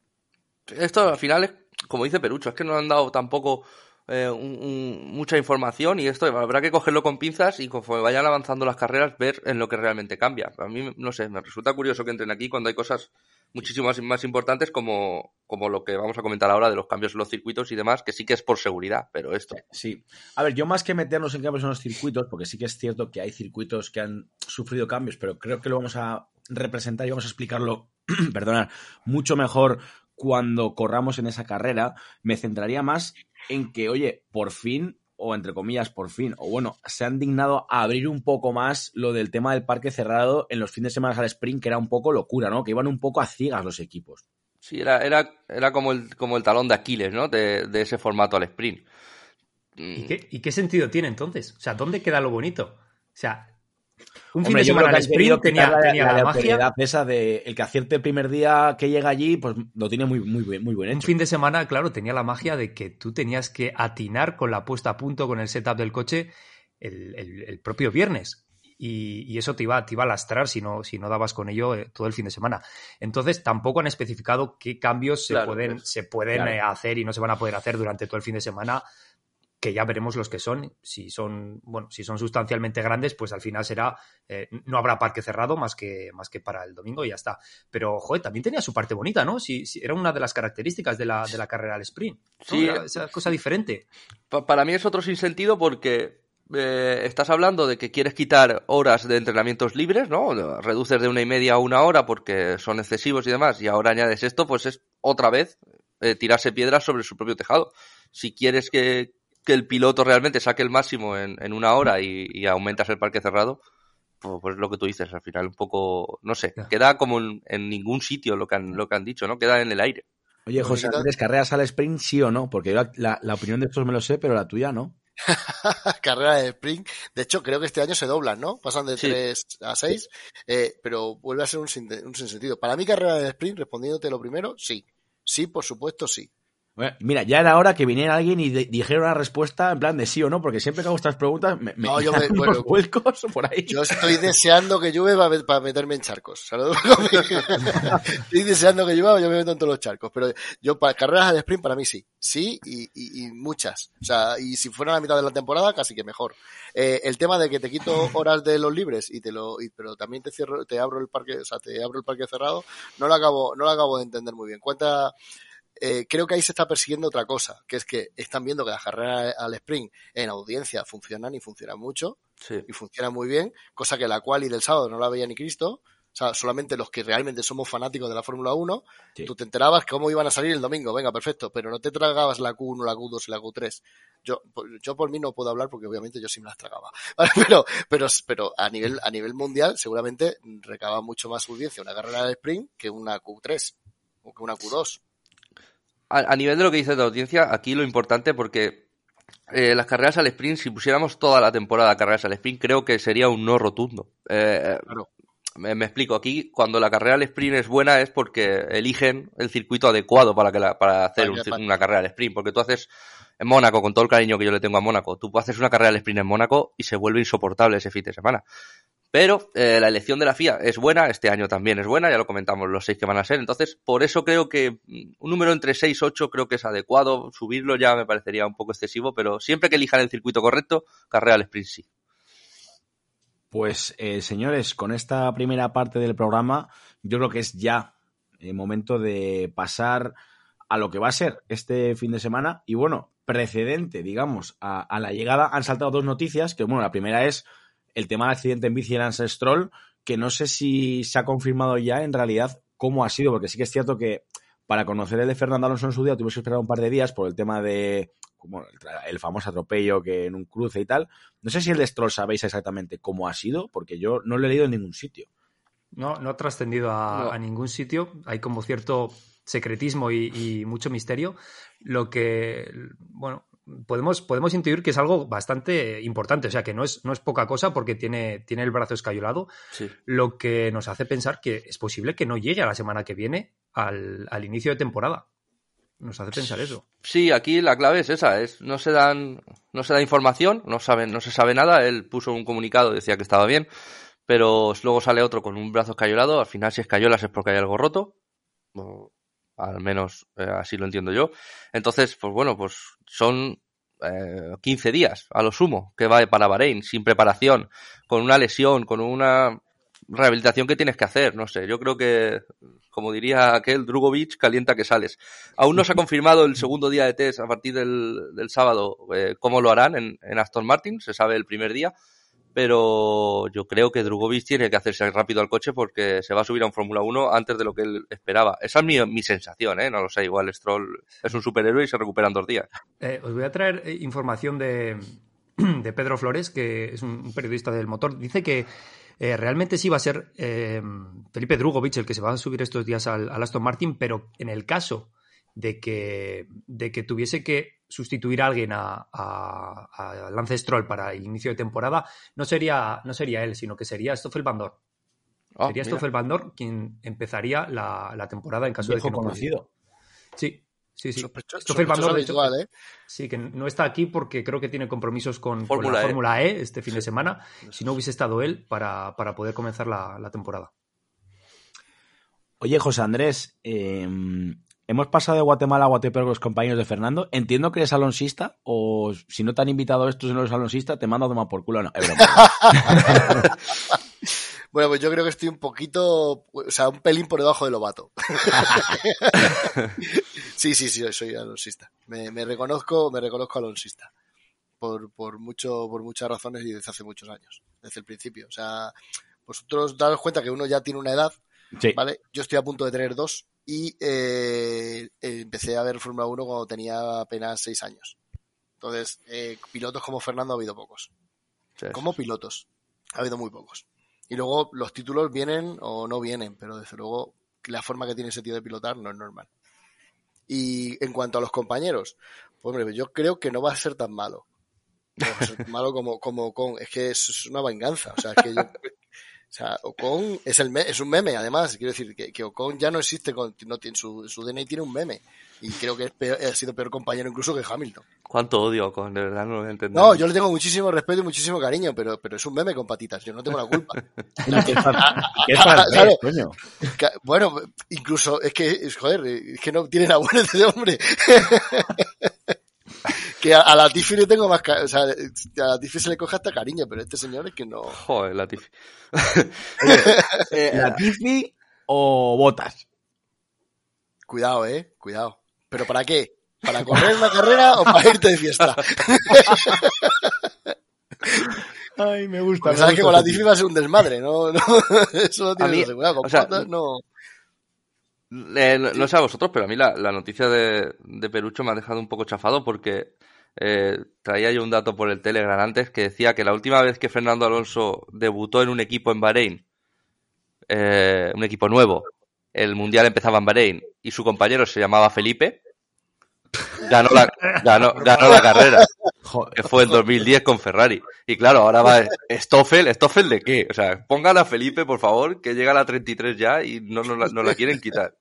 Esto al final es, como dice Perucho, es que no han dado tampoco eh, mucha información y esto habrá que cogerlo con pinzas y conforme vayan avanzando las carreras ver en lo que realmente cambia. A mí, no sé, me resulta curioso que entren aquí cuando hay cosas muchísimo más, importantes como, como lo que vamos a comentar ahora de los cambios en los circuitos y demás, que sí que es por seguridad, pero esto. Sí. A ver, yo más que meternos en cambios en los circuitos, porque sí que es cierto que hay circuitos que han sufrido cambios, pero creo que lo vamos a representar y vamos a explicarlo, perdonad, mucho mejor cuando corramos en esa carrera, me centraría más en que, oye, por fin o entre comillas, por fin, o bueno, se han dignado a abrir un poco más lo del tema del parque cerrado en los fines de semana al sprint, que era un poco locura, ¿no? Que iban un poco a ciegas los equipos. Sí, era, era, era como, el, como el talón de Aquiles, ¿no? De, de ese formato al sprint. ¿Y qué, ¿Y qué sentido tiene entonces? O sea, ¿dónde queda lo bonito? O sea, un fin de semana al sprint tenía, la, tenía la, magia. esa de el que acierte el primer día que llega allí, pues lo tiene muy, muy, muy buen hecho. Un fin de semana, claro, tenía la magia de que tú tenías que atinar con la puesta a punto, con el setup del coche, el, propio viernes. Y, eso te iba, te iba a lastrar si no, si no dabas con ello eh, todo el fin de semana. Entonces, tampoco han especificado qué cambios se pueden, pues, se pueden eh, hacer y no se van a poder hacer durante todo el fin de semana que ya veremos los que son. Si son, bueno, si son sustancialmente grandes, pues al final será, eh, no habrá parque cerrado más que, más que para el domingo y ya está. Pero, joder, también tenía su parte bonita, ¿no? Si, era una de las características de la, de la carrera al sprint. Sí. esa cosa diferente. para mí es otro sinsentido porque eh, estás hablando de que quieres quitar horas de entrenamientos libres, ¿no? Reduces de una y media a una hora porque son excesivos y demás, y ahora añades esto, pues es otra vez eh, tirarse piedras sobre su propio tejado. Si quieres que, que el piloto realmente saque el máximo en, en una hora y, aumentas el parque cerrado, pues, pues, lo que tú dices, al final un poco, no sé, queda como en, ningún sitio lo que, han, lo que han dicho, ¿no? Queda en el aire. Oye, José Andrés, ¿carreras al sprint sí o no? Porque la, la, opinión de estos me lo sé, pero la tuya no. Carrera de sprint. De hecho, creo que este año se doblan, ¿no? Pasan de 3 a 6, eh, pero vuelve a ser un, un sinsentido. Para mí, carrera de sprint, respondiéndote lo primero, sí. Sí, por supuesto, sí. Mira, ya era hora que viniera alguien y dijera una respuesta en plan de sí o no, porque siempre que hago estas preguntas me, no, yo me, bueno, vuelcos por ahí. Yo estoy deseando que llueva para meterme en charcos. estoy deseando que llueva, yo me meto en todos los charcos. Pero yo para carreras de sprint para mí sí. Sí y, y, muchas. O sea, y si fuera la mitad de la temporada, casi que mejor. Eh, el tema de que te quito horas de los libres y te lo, pero también te cierro, te abro el parque, o sea, te abro el parque cerrado, no lo acabo, no lo acabo de entender muy bien. Cuenta, eh, creo que ahí se está persiguiendo otra cosa, que es que están viendo que las carreras al sprint en audiencia funcionan y funcionan mucho y funcionan muy bien, cosa que la cual y del sábado no la veía ni Cristo. O sea, solamente los que realmente somos fanáticos de la Fórmula 1, tú te enterabas cómo iban a salir el domingo, venga, perfecto, pero no te tragabas la Q1, la Q2 y la Q3. Yo, yo por mí no puedo hablar porque obviamente yo sí me las tragaba. Pero, pero, pero a nivel, a nivel mundial seguramente recaba mucho más audiencia una carrera de sprint que una Q3 o que una Q2 a, nivel de lo que dice de audiencia, aquí lo importante porque eh, las carreras al sprint, si pusiéramos toda la temporada carreras al sprint, creo que sería un no rotundo. Eh, me, explico, aquí cuando la carrera al sprint es buena es porque eligen el circuito adecuado para, que para hacer una carrera al sprint, porque tú haces en Mónaco, con todo el cariño que yo le tengo a Mónaco, tú haces una carrera al sprint en Mónaco y se vuelve insoportable ese fin de semana. Pero eh, la elección de la FIA es buena, este año también es buena, ya lo comentamos los seis que van a ser. Entonces, por eso creo que mm, un número entre 6 y 8 creo que es adecuado. Subirlo ya me parecería un poco excesivo, pero siempre que elijan el circuito correcto, carrera al sprint sí. Pues, eh, señores, con esta primera parte del programa, yo creo que es ya el momento de pasar a lo que va a ser este fin de semana. Y bueno, precedente, digamos, a la llegada han saltado dos noticias, que bueno, la primera es el tema del accidente en bici en Stroll, que no sé si se ha confirmado ya en realidad cómo ha sido, porque sí que es cierto que para conocer el de Fernando Alonso en su día tuvimos que esperar un par de días por el tema de como el, famoso atropello que en un cruce y tal. No sé si el de Stroll sabéis exactamente cómo ha sido, porque yo no lo he leído en ningún sitio. No, no ha trascendido a, ningún sitio. Hay como cierto secretismo y, y, mucho misterio. Lo que, bueno, podemos, podemos intuir que es algo bastante importante, o sea que no es, no es poca cosa porque tiene, tiene el brazo escayolado, lo que nos hace pensar que es posible que no llegue a la semana que viene al, al inicio de temporada. Nos hace pensar eso. Sí, aquí la clave es esa, es no se dan, no se da información, no saben, no se sabe nada, él puso un comunicado, decía que estaba bien, pero luego sale otro con un brazo escayolado, al final si escayolas es porque hay algo roto, al menos eh, así lo entiendo yo. Entonces, pues bueno, pues son eh, 15 días a lo sumo que va para Bahrein, sin preparación, con una lesión, con una rehabilitación que tienes que hacer, no sé, yo creo que, como diría aquel Drugovic, calienta que sales. Aún no se ha confirmado el segundo día de test a partir del, del sábado eh, cómo lo harán en, en Aston Martin, se sabe el primer día, pero yo creo que Drugovic tiene que hacerse rápido al coche porque se va a subir a un Fórmula 1 antes de lo que él esperaba. Esa es mi, mi, sensación, ¿eh? No lo sé, igual Stroll es un superhéroe y se recupera en dos días. Eh, os voy a traer eh, información de, de, Pedro Flores, que es un periodista del motor. Dice que eh, realmente sí va a ser Felipe Drugovic el que se va a subir estos días al Aston Martin, pero en el caso de que, de que tuviese que sustituir a alguien a, a, Lance Stroll para el inicio de temporada, no sería, no sería él, sino que sería Stoffel Bandor. Ah, sería Stoffel Bandor quien empezaría la, la temporada en caso de que no conocido. Sí, sí, sí. Stoffel ¿eh? Sí, que no está aquí porque creo que tiene compromisos con, la e. Fórmula E este fin de semana. Si no hubiese estado él para, para poder comenzar la, la temporada. Oye, José Andrés, eh, Hemos pasado de Guatemala a Guatepeor con los compañeros de Fernando. Entiendo que eres alonsista, o si no te han invitado a esto, si no eres alonsista, te mando a tomar por culo. No, bueno, pues yo creo que estoy un poquito, o sea, un pelín por debajo del Lobato. sí, sí, sí, soy alonsista. Me, me, reconozco, me reconozco alonsista. Por, por, mucho, por muchas razones y desde hace muchos años, desde el principio. O sea, vosotros daros cuenta que uno ya tiene una edad, ¿vale? Yo estoy a punto de tener dos y eh, empecé a ver Fórmula 1 cuando tenía apenas seis años. Entonces, eh, pilotos como Fernando ha habido pocos. Como pilotos, ha habido muy pocos. Y luego los títulos vienen o no vienen, pero desde luego la forma que tiene ese tío de pilotar no es normal. Y en cuanto a los compañeros, pues hombre, yo creo que no va a ser tan malo. No va a ser tan malo como, como con. Es que es una venganza. O sea, es que yo, sea, Ocon es, el es un meme, además. Quiero decir que, que Ocon ya no existe, con, no tiene, su, su DNI tiene un meme. Y creo que es ha sido peor compañero incluso que Hamilton. ¿Cuánto odio con de verdad no lo he No, yo le tengo muchísimo respeto y muchísimo cariño, pero, pero es un meme con patitas, yo no tengo la culpa. Bueno, incluso es que, joder, es que no tiene la buena de hombre. que a, la Tiffy le tengo más o sea, a la Tiffy se le coge hasta cariño, pero este señor es que no. Joder, la Tiffy. Eh, ¿La Tiffy o Botas? Cuidado, eh, cuidado. ¿Pero para qué? ¿Para correr una carrera o para irte de fiesta? Ay, me gusta. sabes que con la Tiffy va a ser un desmadre, ¿no? no eso no tiene seguridad. Con o sea, no. Eh, no, sé a vosotros, pero a mí la, noticia de, de, Perucho me ha dejado un poco chafado porque eh, traía yo un dato por el Telegram antes que decía que la última vez que Fernando Alonso debutó en un equipo en Bahrein, eh, un equipo nuevo, el mundial empezaba en Bahrein y su compañero se llamaba Felipe, ganó la, ganó, ganó la carrera. Que fue en 2010 con Ferrari. Y claro, ahora va Stoffel. ¿Stoffel de qué? O sea, pongan a Felipe, por favor, que llega a la 33 ya y no nos la, quieren quitar.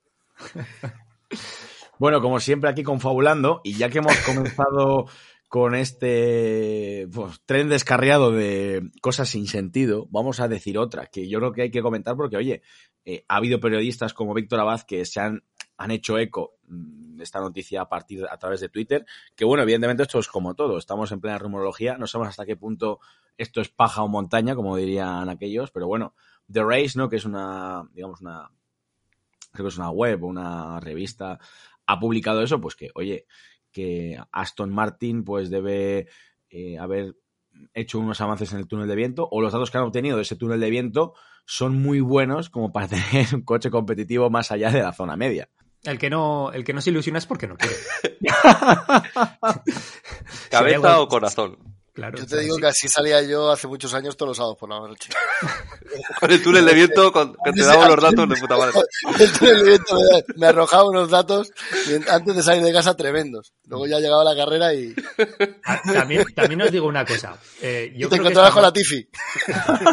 Bueno, como siempre aquí confabulando, y ya que hemos comenzado con este pues, tren descarriado de cosas sin sentido, vamos a decir otra, que yo creo que hay que comentar porque, oye, eh, ha habido periodistas como Víctor Abad que se han, han hecho eco mm, de esta noticia a partir a través de Twitter, que bueno, evidentemente esto es como todo, estamos en plena rumorología, no sabemos hasta qué punto esto es paja o montaña, como dirían aquellos, pero bueno, The Race, ¿no? Que es una, digamos, una, creo que es una web o una revista, ha publicado eso, pues que, oye, que Aston Martin pues debe eh, haber hecho unos avances en el túnel de viento o los datos que han obtenido de ese túnel de viento son muy buenos como para tener un coche competitivo más allá de la zona media. El que no, el que no se ilusiona es porque no quiere. ¿Cabeza o corazón? Yo te digo que así salía yo hace muchos años todos los sábados por la noche. con el túnel de viento, con, que te daba los datos de puta madre. el túnel de viento me, arrojaba unos datos antes de salir de casa tremendos. Luego ya llegaba la carrera y... Ah, también, también os digo una cosa. Eh, yo te encontrabas con la Tifi.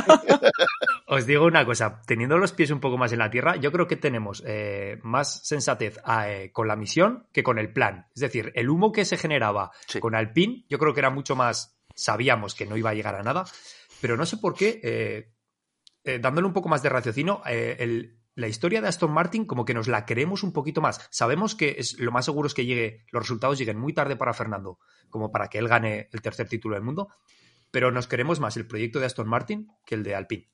os digo una cosa. Teniendo los pies un poco más en la tierra, yo creo que tenemos eh, más sensatez eh, con la misión que con el plan. Es decir, el humo que se generaba con Alpine, yo creo que era mucho más sabíamos que no iba a llegar a nada, pero no sé por qué, eh, eh, dándole un poco más de raciocinio, eh, la historia de Aston Martin como que nos la creemos un poquito más. Sabemos que lo más seguro es que llegue, los resultados lleguen muy tarde para Fernando, como para que él gane el tercer título del mundo, pero nos queremos más el proyecto de Aston Martin que el de Alpine.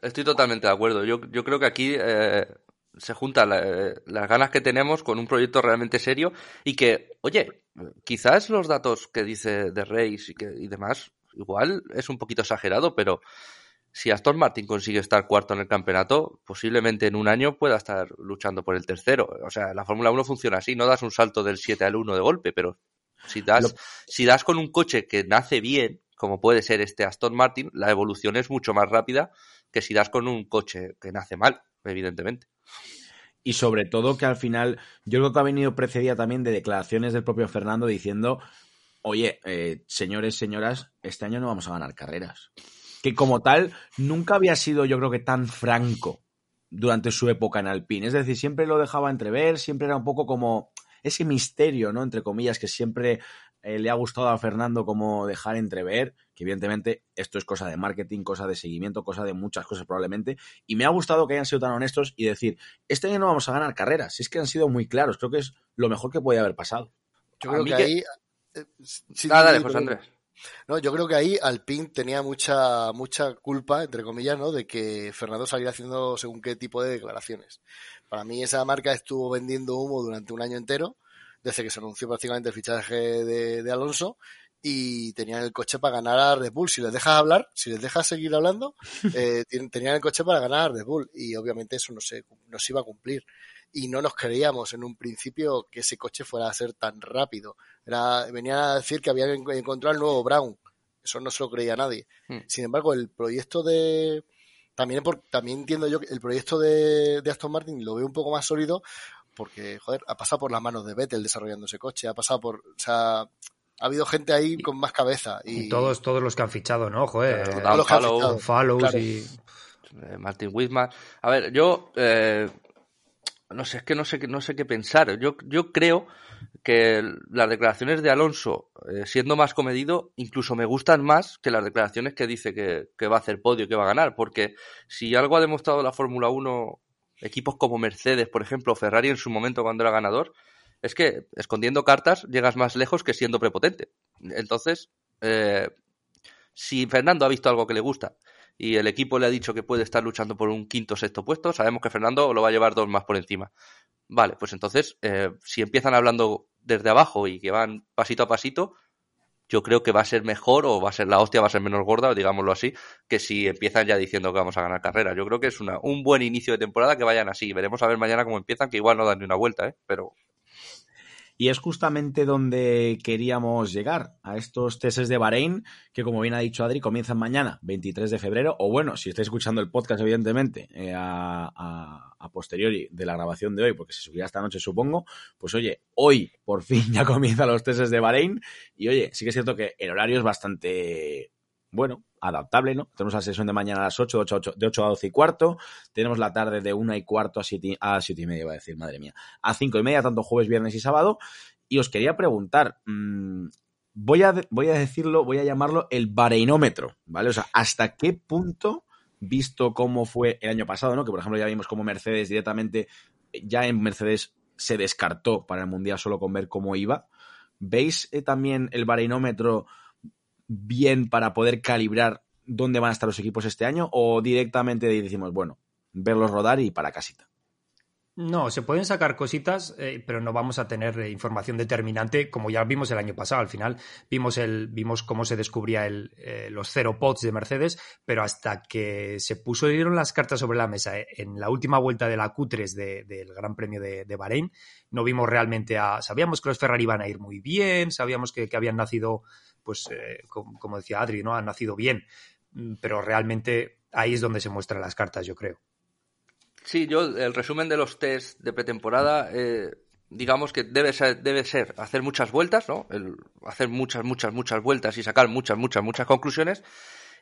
Estoy totalmente de acuerdo. Yo creo que aquí se juntan las ganas que tenemos con un proyecto realmente serio y que, oye, quizás los datos que dice de Reis y, que, y demás, igual es un poquito exagerado, pero si Aston Martin consigue estar cuarto en el campeonato, posiblemente en un año pueda estar luchando por el tercero. O sea, la Fórmula 1 funciona así, no das un salto del 7 al 1 de golpe, pero si das, si das con un coche que nace bien, como puede ser este Aston Martin, la evolución es mucho más rápida que si das con un coche que nace mal, evidentemente y sobre todo que al final yo creo que ha venido precedida también de declaraciones del propio Fernando diciendo, oye, eh, señores, señoras, este año no vamos a ganar carreras. Que como tal nunca había sido yo creo que tan franco durante su época en Alpine. Es decir, siempre lo dejaba entrever, siempre era un poco como ese misterio, ¿no? Entre comillas, que siempre eh, le ha gustado a Fernando como dejar entrever, que evidentemente esto es cosa de marketing, cosa de seguimiento, cosa de muchas cosas probablemente, y me ha gustado que hayan sido tan honestos y decir, este año no vamos a ganar carreras, si es que han sido muy claros, creo que es lo mejor que puede haber pasado. Yo creo que, ahí... Eh, ah, dale, José Andrés. No, yo creo que ahí Alpine tenía mucha, mucha culpa, entre comillas, ¿no? De que Fernando saliera haciendo según qué tipo de declaraciones. Para mí esa marca estuvo vendiendo humo durante un año entero desde que se anunció prácticamente el fichaje de, Alonso y tenían el coche para ganar a Red Bull. Si les dejas hablar, si les dejas seguir hablando, eh, tenían el coche para ganar a Red Bull y obviamente eso no se, no se iba a cumplir. Y no nos creíamos en un principio que ese coche fuera a ser tan rápido. Era, venían a decir que habían encontrado el nuevo Brown. Eso no se lo creía nadie. Hmm. Sin embargo, el proyecto de, también, por, también entiendo yo que el proyecto de, de, Aston Martin lo veo un poco más sólido porque, joder, ha pasado por las manos de Vettel desarrollando ese coche, ha pasado por, o sea, ha habido gente ahí con más cabeza. Y, todos, todos los que han fichado, ¿no? Joder, todos los que han Follows y... eh, Martin Whitman. A ver, yo eh, no sé, es que no sé, no sé qué pensar. Yo, yo creo que las declaraciones de Alonso, eh, siendo más comedido, incluso me gustan más que las declaraciones que dice que, que, va a hacer podio, que va a ganar. Porque si algo ha demostrado la Fórmula 1, equipos como Mercedes, por ejemplo, Ferrari en su momento cuando era ganador, es que escondiendo cartas llegas más lejos que siendo prepotente. Entonces, eh, si Fernando ha visto algo que le gusta y el equipo le ha dicho que puede estar luchando por un quinto o sexto puesto, sabemos que Fernando lo va a llevar dos más por encima. Vale, pues entonces, eh, si empiezan hablando desde abajo y que van pasito a pasito, yo creo que va a ser mejor o va a ser la hostia, va a ser menos gorda, digámoslo así, que si empiezan ya diciendo que vamos a ganar carrera. Yo creo que es una, un buen inicio de temporada que vayan así. Veremos a ver mañana cómo empiezan, que igual no dan ni una vuelta, ¿eh? pero y es justamente donde queríamos llegar, a estos testes de Bahrein, que como bien ha dicho Adri, comienzan mañana, 23 de febrero, o bueno, si estáis escuchando el podcast, evidentemente, eh, a, a, a, posteriori de la grabación de hoy, porque se subirá esta noche, supongo, pues oye, hoy por fin ya comienzan los testes de Bahrein, y oye, sí que es cierto que el horario es bastante bueno, adaptable, ¿no? Tenemos la sesión de mañana a las 8, de 8, 8, de 8 a 12 y cuarto, tenemos la tarde de 1 y cuarto a 7, a 7 y media, iba a decir, madre mía, a 5 y media, tanto jueves, viernes y sábado, y os quería preguntar, mmm, voy, a, voy a decirlo, voy a llamarlo el bareinómetro, ¿vale? O sea, ¿hasta qué punto, visto cómo fue el año pasado, ¿no? Que por ejemplo ya vimos cómo Mercedes directamente, ya en Mercedes se descartó para el Mundial solo con ver cómo iba, ¿veis eh, también el bareinómetro bien para poder calibrar dónde van a estar los equipos este año o directamente decimos, bueno, verlos rodar y para casita? No, se pueden sacar cositas, eh, pero no vamos a tener eh, información determinante como ya vimos el año pasado. Al final vimos, el, vimos cómo se descubría el, eh, los cero pods de Mercedes, pero hasta que se pusieron las cartas sobre la mesa eh, en la última vuelta de la Q3 de, del Gran Premio de, de, Bahrein, no vimos realmente a... Sabíamos que los Ferrari iban a ir muy bien, sabíamos que, que habían nacido, pues como, como decía Adri, ¿no? Han nacido bien, mm, pero realmente ahí es donde se muestran las cartas, yo creo. Sí, yo el resumen de los test de pretemporada, eh, digamos que debe ser, debe ser hacer muchas vueltas, ¿no? El, hacer muchas, muchas, muchas vueltas y sacar muchas, muchas, muchas conclusiones.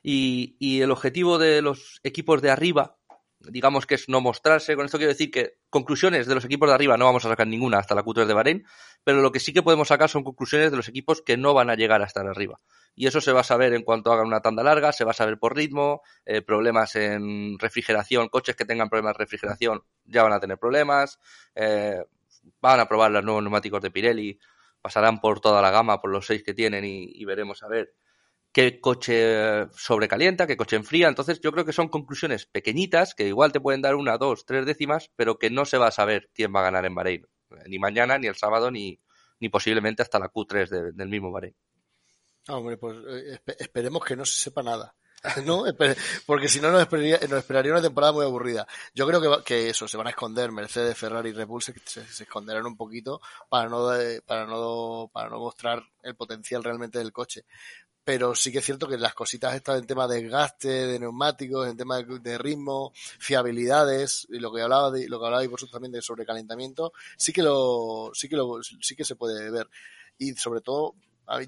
Y, y el objetivo de los equipos de arriba, digamos que es no mostrarse. Con esto quiero decir que conclusiones de los equipos de arriba no vamos a sacar ninguna hasta la Q3 de Bahrein, pero lo que sí que podemos sacar son conclusiones de los equipos que no van a llegar a estar arriba. Y eso se va a saber en cuanto hagan una tanda larga, se va a saber por ritmo, eh, problemas en refrigeración, coches que tengan problemas de refrigeración ya van a tener problemas, eh, van a probar los nuevos neumáticos de Pirelli, pasarán por toda la gama, por los seis que tienen y, y veremos a ver qué coche sobrecalienta, qué coche enfría. Entonces, yo creo que son conclusiones pequeñitas que igual te pueden dar una, dos, tres décimas, pero que no se va a saber quién va a ganar en Bahrein. Ni mañana, ni el sábado, ni, ni posiblemente hasta la Q3 de, del mismo Bahrein. Ah, hombre, pues eh, esperemos que no se sepa nada. ¿no? Porque si no nos esperaría, nos esperaría una temporada muy aburrida. Yo creo que, que eso, se van a esconder Mercedes, Ferrari y Red se, se, esconderán un poquito para no, para no, para no mostrar el potencial realmente del coche pero sí que es cierto que las cositas estas en tema de desgaste, de neumáticos, en tema de, de, ritmo, fiabilidades, y lo que hablaba de, lo que hablabais vosotros también de sobrecalentamiento, sí que lo, sí que lo, sí que se puede ver. Y sobre todo,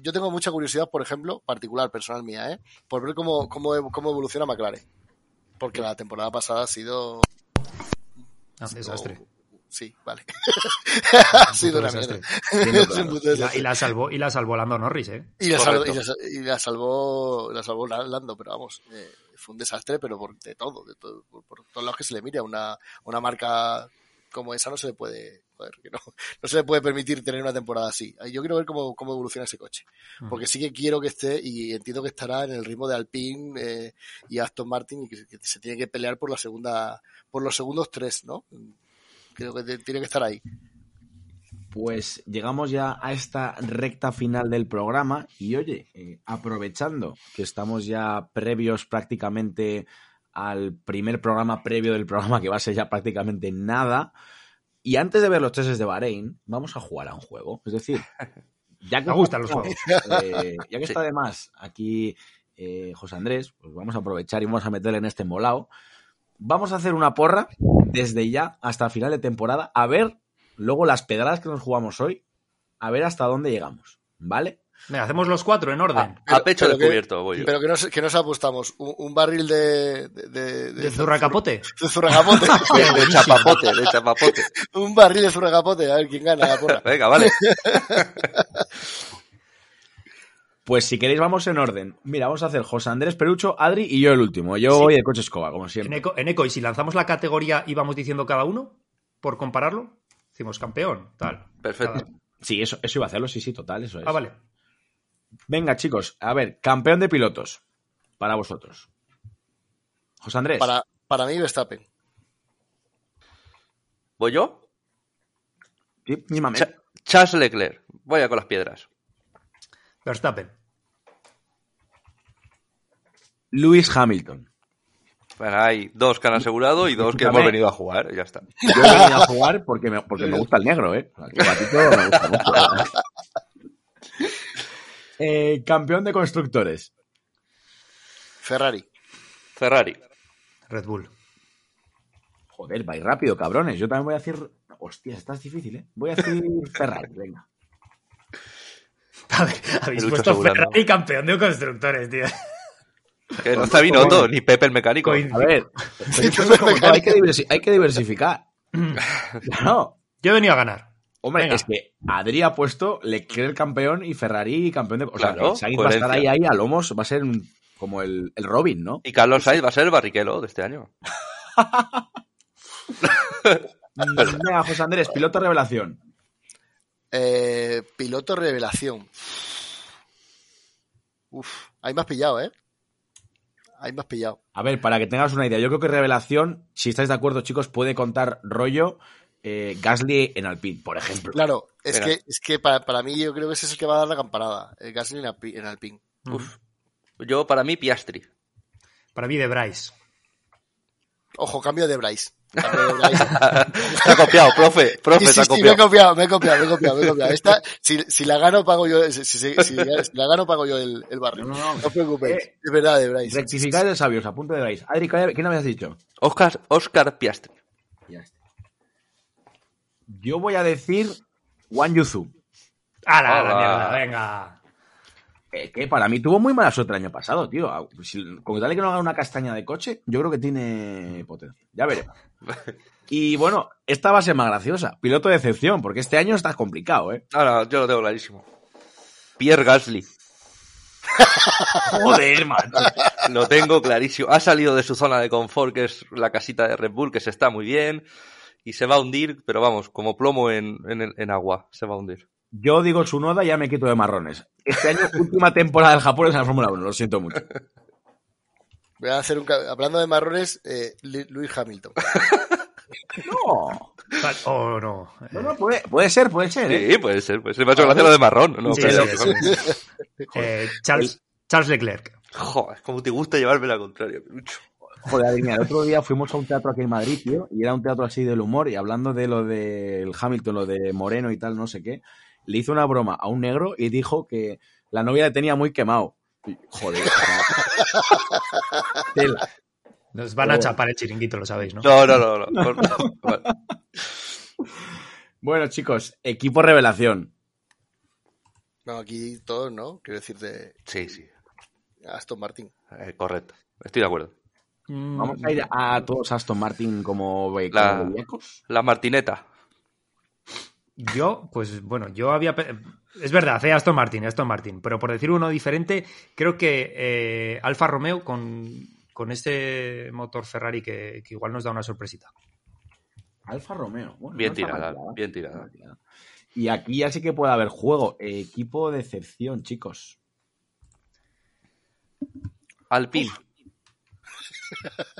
yo tengo mucha curiosidad, por ejemplo, particular, personal mía, ¿eh? por ver cómo, cómo, cómo evoluciona McLaren. Porque la temporada pasada ha sido. Ah, un desastre. Sí, vale. ha sido una mierda. y, la, y, la, salvó, y la salvó Lando Norris, ¿eh? Y la, salvó, y, la, y la, salvó, la salvó Lando, pero vamos, eh, fue un desastre, pero por, de todo, de todo por, por, todos lados que se le mire. Una, una marca como esa no se le puede, joder, que no, no se le puede permitir tener una temporada así. Yo quiero ver cómo, cómo evoluciona ese coche. Porque sí que quiero que esté, y entiendo que estará en el ritmo de Alpine eh, y Aston Martin, y que, que, se tiene que pelear por la segunda, por los segundos tres, ¿no? Creo que tiene que estar ahí. Pues llegamos ya a esta recta final del programa y oye, eh, aprovechando que estamos ya previos prácticamente al primer programa previo del programa que va a ser ya prácticamente nada, y antes de ver los testes de Bahrein, vamos a jugar a un juego. Es decir, ya que me gustan los juegos. Eh, ya que sí. está además aquí eh, José Andrés, pues vamos a aprovechar y vamos a meterle en este molao. Vamos a hacer una porra desde ya hasta el final de temporada, a ver luego las pedradas que nos jugamos hoy, a ver hasta dónde llegamos, ¿vale? Venga, hacemos los cuatro en orden. A, a pecho descubierto, voy yo. Pero que nos, que nos apostamos un, un barril de... De, de, ¿De zurracapote? De zurracapote. De, de chapapote, de chapapote. un barril de zurracapote, a ver quién gana la porra. Venga, vale. Pues si queréis vamos en orden. Mira, vamos a hacer José Andrés Perucho, Adri y yo el último. Yo voy de coche escoba, como En siempre. eco, en eco, y si lanzamos la categoría y vamos diciendo cada uno, por compararlo, decimos campeón, tal. Perfecto. Cada- Sí, eso, eso iba a hacerlo, sí, sí, total, eso es. Ah, vale. Venga, chicos, a ver, campeón de pilotos. Para vosotros. José Andrés. Para, para mí, Verstappen. ¿Voy yo? Sí. Cha- Charles Leclerc. Voy a con las piedras. Verstappen. Lewis Hamilton. Bueno, hay dos que han asegurado y dos que hemos venido a jugar. Ya está. Yo he venido a jugar porque me, porque me gusta el negro, ¿eh? El gatito me gusta mucho. Eh, campeón de constructores. Ferrari. Ferrari. Red Bull. Joder, vais rápido, cabrones. Yo también voy a decir. Hostia, esta es difícil, ¿eh? Voy a decir Ferrari, venga. A ver, habéis puesto. Ferrari campeón de constructores, tío. Que no está Binotto, ni Pepe el mecánico. A ver, hay, que diversi- hay que diversificar. Claro. Yo he venido a ganar. Hombre, Venga. es que Adri ha puesto Leclerc campeón y Ferrari campeón de. O sea, Claro, que Sainz va a estar ahí, ahí a lomos, va a ser un- como el, el Robin, ¿no? Y Carlos Sainz va a ser el barriquelo de este año. Venga, José Andrés, piloto revelación. Eh, piloto revelación. Uf, ahí me has pillado, ¿eh? Ahí me has pillado. A ver, para que tengas una idea, yo creo que revelación, si estáis de acuerdo, chicos, puede contar rollo eh, Gasly en Alpine, por ejemplo. Claro, es que, es que para, para mí yo creo que ese es el que va a dar la campanada. El Gasly en Alpine. Uf. Yo, para mí, Piastri. Para mí, de Bryce. Ojo, cambio de Bryce. Se ha copiado, profe. Profe, Sí, se ha sí, sí, me he copiado. copiado, me he copiado, me he copiado, me he copiado. Esta, si, si la gano, pago yo, si, si- si- si la gano, pago yo el, el barrio. No, No, no, no. os preocupéis. Eh, es verdad, de Bryce. Rectificad de sabios, a punto de Bryce. Adri, ¿qué me habías dicho? Oscar, Oscar está. Yo voy a decir Wang Yuzu. ¡Hala, la Hola. mierda! Venga. Que para mí tuvo muy mala suerte el año pasado, tío. Si, con tal que no haga una castaña de coche, yo creo que tiene potencia. Ya veremos. Y bueno, esta va a ser más graciosa. Piloto de excepción, porque este año está complicado, ¿eh? Ahora, yo lo tengo clarísimo. Pierre Gasly. Joder, man. Lo tengo clarísimo. Ha salido de su zona de confort, que es la casita de Red Bull, que se está muy bien. Y se va a hundir, pero vamos, como plomo en, en, el- en agua. Se va a hundir. Yo digo su noda y ya me quito de marrones. Este año, última temporada del Japón es en la Fórmula 1, lo siento mucho. Voy a hacer un, hablando de marrones, eh, Lu- Luis Hamilton. No. Oh, no. No, no, puede, puede ser, puede ser, ¿eh? Sí, puede ser. Pues se me ha hecho gracia lo de marrón. No, Sí, pero- sí, Eh, Charles, Charles Leclerc. Joder, como te gusta llevarme la contraria, Pelucho. Joder, Adri, mira, el otro día fuimos a un teatro aquí en Madrid, tío, y era un teatro así del humor, y hablando de lo del Hamilton, lo de Moreno y tal, no sé qué, le hizo una broma a un negro y dijo que la novia le tenía muy quemado. Y, joder. tela. Nos van a chapar el chiringuito, lo sabéis, ¿no? No, no, no. no. Por- vale. Bueno, chicos, equipo revelación. No, aquí todos, ¿no? Quiero decir de Sí, sí. Aston Martin. Eh, correcto. Estoy de acuerdo. Mm, Vamos a ir a todos Aston Martin como, eh, La- como bellancos. La Martineta. Yo, pues bueno, yo había. Es verdad, eh, Aston Martin, Aston Martin. Pero por decir uno diferente, creo que eh, Alfa Romeo con, con este motor Ferrari que, que igual nos da una sorpresita. Alfa Romeo. Bueno, Bien tirada, bien tirada. Y aquí ya sí que puede haber juego. Equipo de excepción, chicos. Alpine.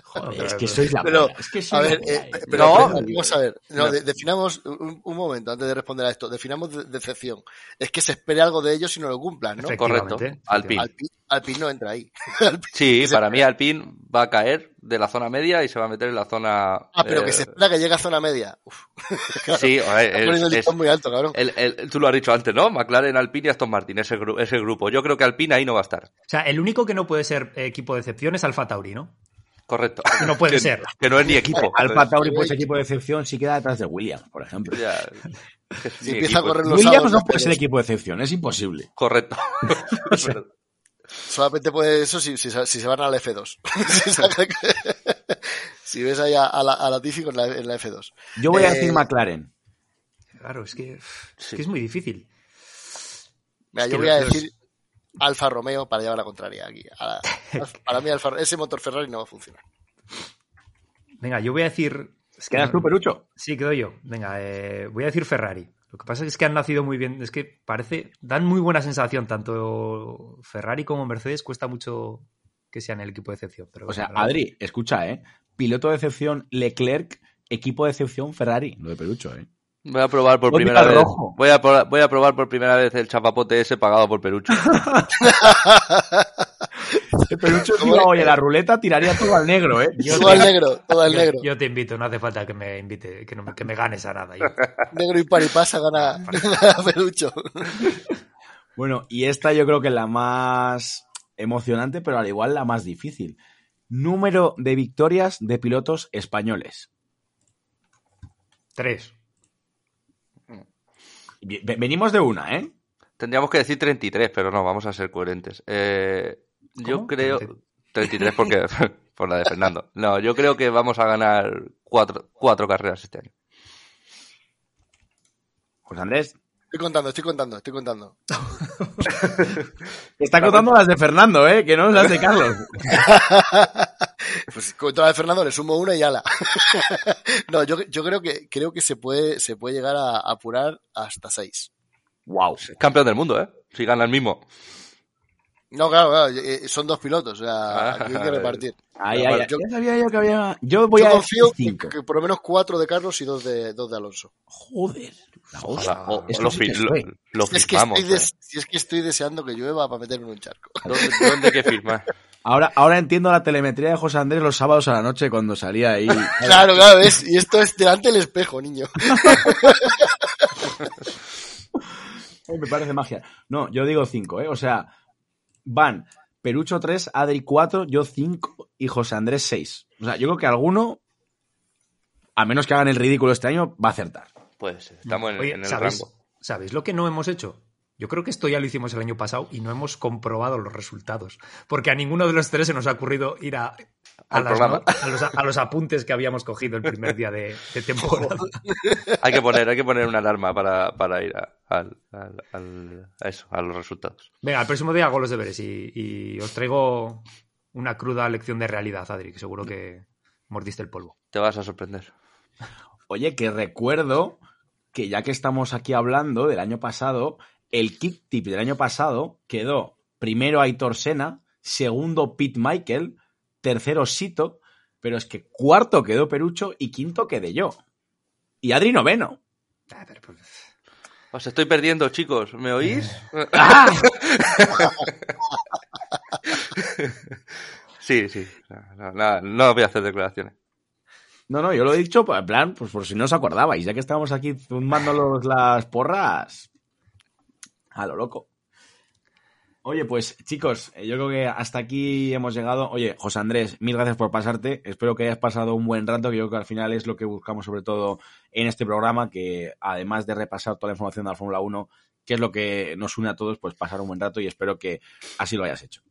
Joder, es que sois la Pero, polla, es que a ver, la eh, eh. pero, No. pero, vamos a ver. No, No. de- definamos un, un momento antes de responder a esto. Definamos de- decepción. Es que se espere algo de ellos y no lo cumplan, ¿no? Correcto. Alpine. Alpine, Alpine no entra ahí. Alpine- Sí, para mí. Alpine va a caer de la zona media y se va a meter en la zona. Ah, pero eh, que se espera que llegue a zona media. Uf, Sí, ver, está es- poniendo el es- listón muy alto, cabrón. el- el- tú lo has dicho antes, ¿no? McLaren, Alpine y Aston Martin, ese, gru- ese grupo. Yo creo que Alpine ahí no va a estar. O sea, el único que no puede ser eh, equipo de excepción es Alfa Tauri, ¿no? Correcto. No puede Que- ser. Que no es ni equipo. Alfa Tauri, pues equipo de excepción, sí queda detrás de Williams, por ejemplo. Ya, Si a correr los Williams no puede ser tienes- equipo de excepción, es imposible. Correcto. Solamente puede eso si, si, se- si se van al F2. si, ves ahí a, a la, a Latifi con la, en la F2. Yo voy a Eh, decir McLaren. Claro, es que, es que es muy difícil. Mira, Es yo voy a los- decir Alfa Romeo para llevar la contraria aquí. A la- para mí Alfa, ese motor Ferrari no va a funcionar. Venga, yo voy a decir. Es que ¿Quedas no- tú, Perucho? Sí, quedo yo. Venga, eh, voy a decir Ferrari. Lo que pasa es que han nacido muy bien. Es que parece. Dan muy buena sensación. Tanto Ferrari como Mercedes cuesta mucho que sean el equipo de excepción. Pero O sea, Adri, escucha, ¿eh? Piloto de excepción Leclerc, equipo de excepción Ferrari. Lo de Perucho, ¿eh? Voy a probar por primera vez. rojo. Voy a, pro- voy a probar por primera vez el chapapote ese pagado por Perucho. El Perucho, hoy a la ruleta, tiraría todo al negro, ¿eh? Yo todo te- al negro, todo al yo- negro. Yo te invito, no hace falta que me invite, que, no me- que me ganes a nada. Yo- Negro y par y pasa gana, gana Pelucho. Bueno, y esta yo creo que es la más emocionante, pero al igual la más difícil. Número de victorias de pilotos españoles. Tres. Ve- Venimos de una, ¿eh? Tendríamos que decir 33, pero no, vamos a ser coherentes. Eh, yo creo... 33 porque por la de Fernando. No, yo creo que vamos a ganar cuatro, cuatro carreras este año. José Andrés. Estoy contando, estoy contando, estoy contando. Está contando las de Fernando, ¿eh? Que no las de Carlos. Pues con toda la de Fernando le sumo una y ala. no, yo, yo creo que creo que se puede, se puede llegar a apurar hasta seis. Wow. Campeón del mundo, ¿eh? Si gana el mismo. No, claro, claro, eh, son dos pilotos, o sea, aquí hay que repartir. Ay, ay, bueno, yo, Ya sabía yo que había. Yo voy yo a confío que, que por lo menos cuatro de Carlos y dos de, dos de Alonso. Joder. La hostia. Ojalá, o- lo, sí que fi- lo- lo Es que, firmamos. estoy des- si es que estoy deseando que llueva para meterme en un charco. ¿eh? ¿Dónde, dónde hay que firmar? Ahora, ahora entiendo la telemetría de José Andrés los sábados a la noche cuando salía ahí. Claro, claro, ¿ves? Y esto es delante del espejo, niño. Me parece magia. No, yo digo cinco, ¿eh? O sea, van Perucho 3, Adri 4, yo 5 y José Andrés 6. O sea, yo creo que alguno, a menos que hagan el ridículo este año, va a acertar. Pues estamos en, Oye, en el ¿sabéis, rango. ¿sabéis lo que no hemos hecho? Yo creo que esto ya lo hicimos el año pasado y no hemos comprobado los resultados. Porque a ninguno de los tres se nos ha ocurrido ir a, a, Al las no- a los, a los apuntes que habíamos cogido el primer día de, de temporada. Hay que poner, hay que poner una alarma para, para ir a, al- al- al- a eso, a los resultados. Venga, el próximo día hago los deberes y, y os traigo una cruda lección de realidad, Adri, que seguro que mordiste el polvo. Te vas a sorprender. Oye, que recuerdo que ya que estamos aquí hablando del año pasado, el kick tip del año pasado quedó primero Aitor Sena, segundo Pete Michael, tercero Sito, pero es que cuarto quedó Perucho y quinto quedé yo. Y Adri noveno. Ah, pero, pues, Os estoy perdiendo, chicos. ¿Me oís? ¡Ah! sí, sí. No, no, no voy a hacer declaraciones. No, no, yo lo he dicho pues, en plan, pues por si no os acordabais, ya que estamos aquí zumbándolos las porras. A lo loco. Oye, pues chicos, eh, yo creo que hasta aquí hemos llegado. Oye, José Andrés, mil gracias por pasarte. Espero que hayas pasado un buen rato, que yo creo que al final es lo que buscamos sobre todo en este programa, que además de repasar toda la información de la Fórmula 1, que es lo que nos une a todos, pues pasar un buen rato y espero que así lo hayas hecho.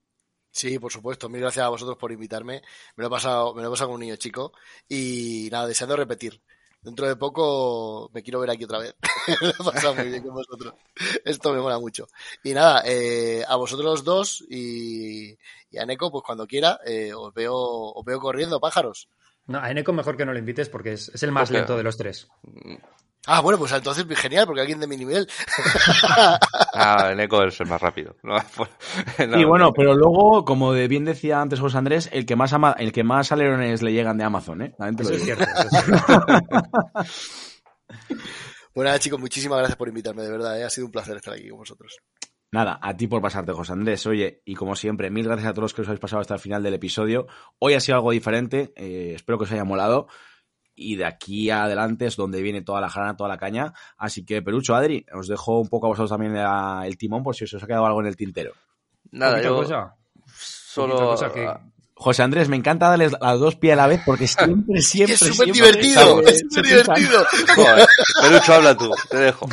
Sí, por supuesto. Mil gracias a vosotros por invitarme. Me lo he pasado, me lo he pasado con un niño chico. Y nada, deseando repetir. Dentro de poco me quiero ver aquí otra vez. lo he pasado muy bien con vosotros. Esto me mola mucho. Y nada, eh, a vosotros los dos y, y a Neko, pues cuando quiera, eh, os veo, os veo corriendo, pájaros. no, a Eneco mejor que no lo invites porque es, es el más lento de los tres. Ah, bueno, pues entonces genial, porque alguien de mi nivel. Ah, el eco es el más rápido. No, pues, no, y bueno, pero luego, como de bien decía antes José Andrés, el que más ama- el que más alerones le llegan de Amazon, ¿eh? Eso es cierto. Bueno, nada, chicos, muchísimas gracias por invitarme, de verdad. eh, Ha sido un placer estar aquí con vosotros. Nada, a ti por pasarte, José Andrés. Oye, y como siempre, mil gracias a todos los que os habéis pasado hasta el final del episodio. Hoy ha sido algo diferente, eh, espero que os haya molado. Y de aquí adelante es donde viene toda la jarana, toda la caña. Así que, Perucho, Adri, os dejo un poco a vosotros también la- el timón por si os ha quedado algo en el tintero. Nada, yo cosa. solo cosa que- José Andrés, me encanta darles a los dos pies a la vez porque siempre, siempre. Es súper divertido, es súper divertido. Joder, Pelucho, habla tú, te dejo.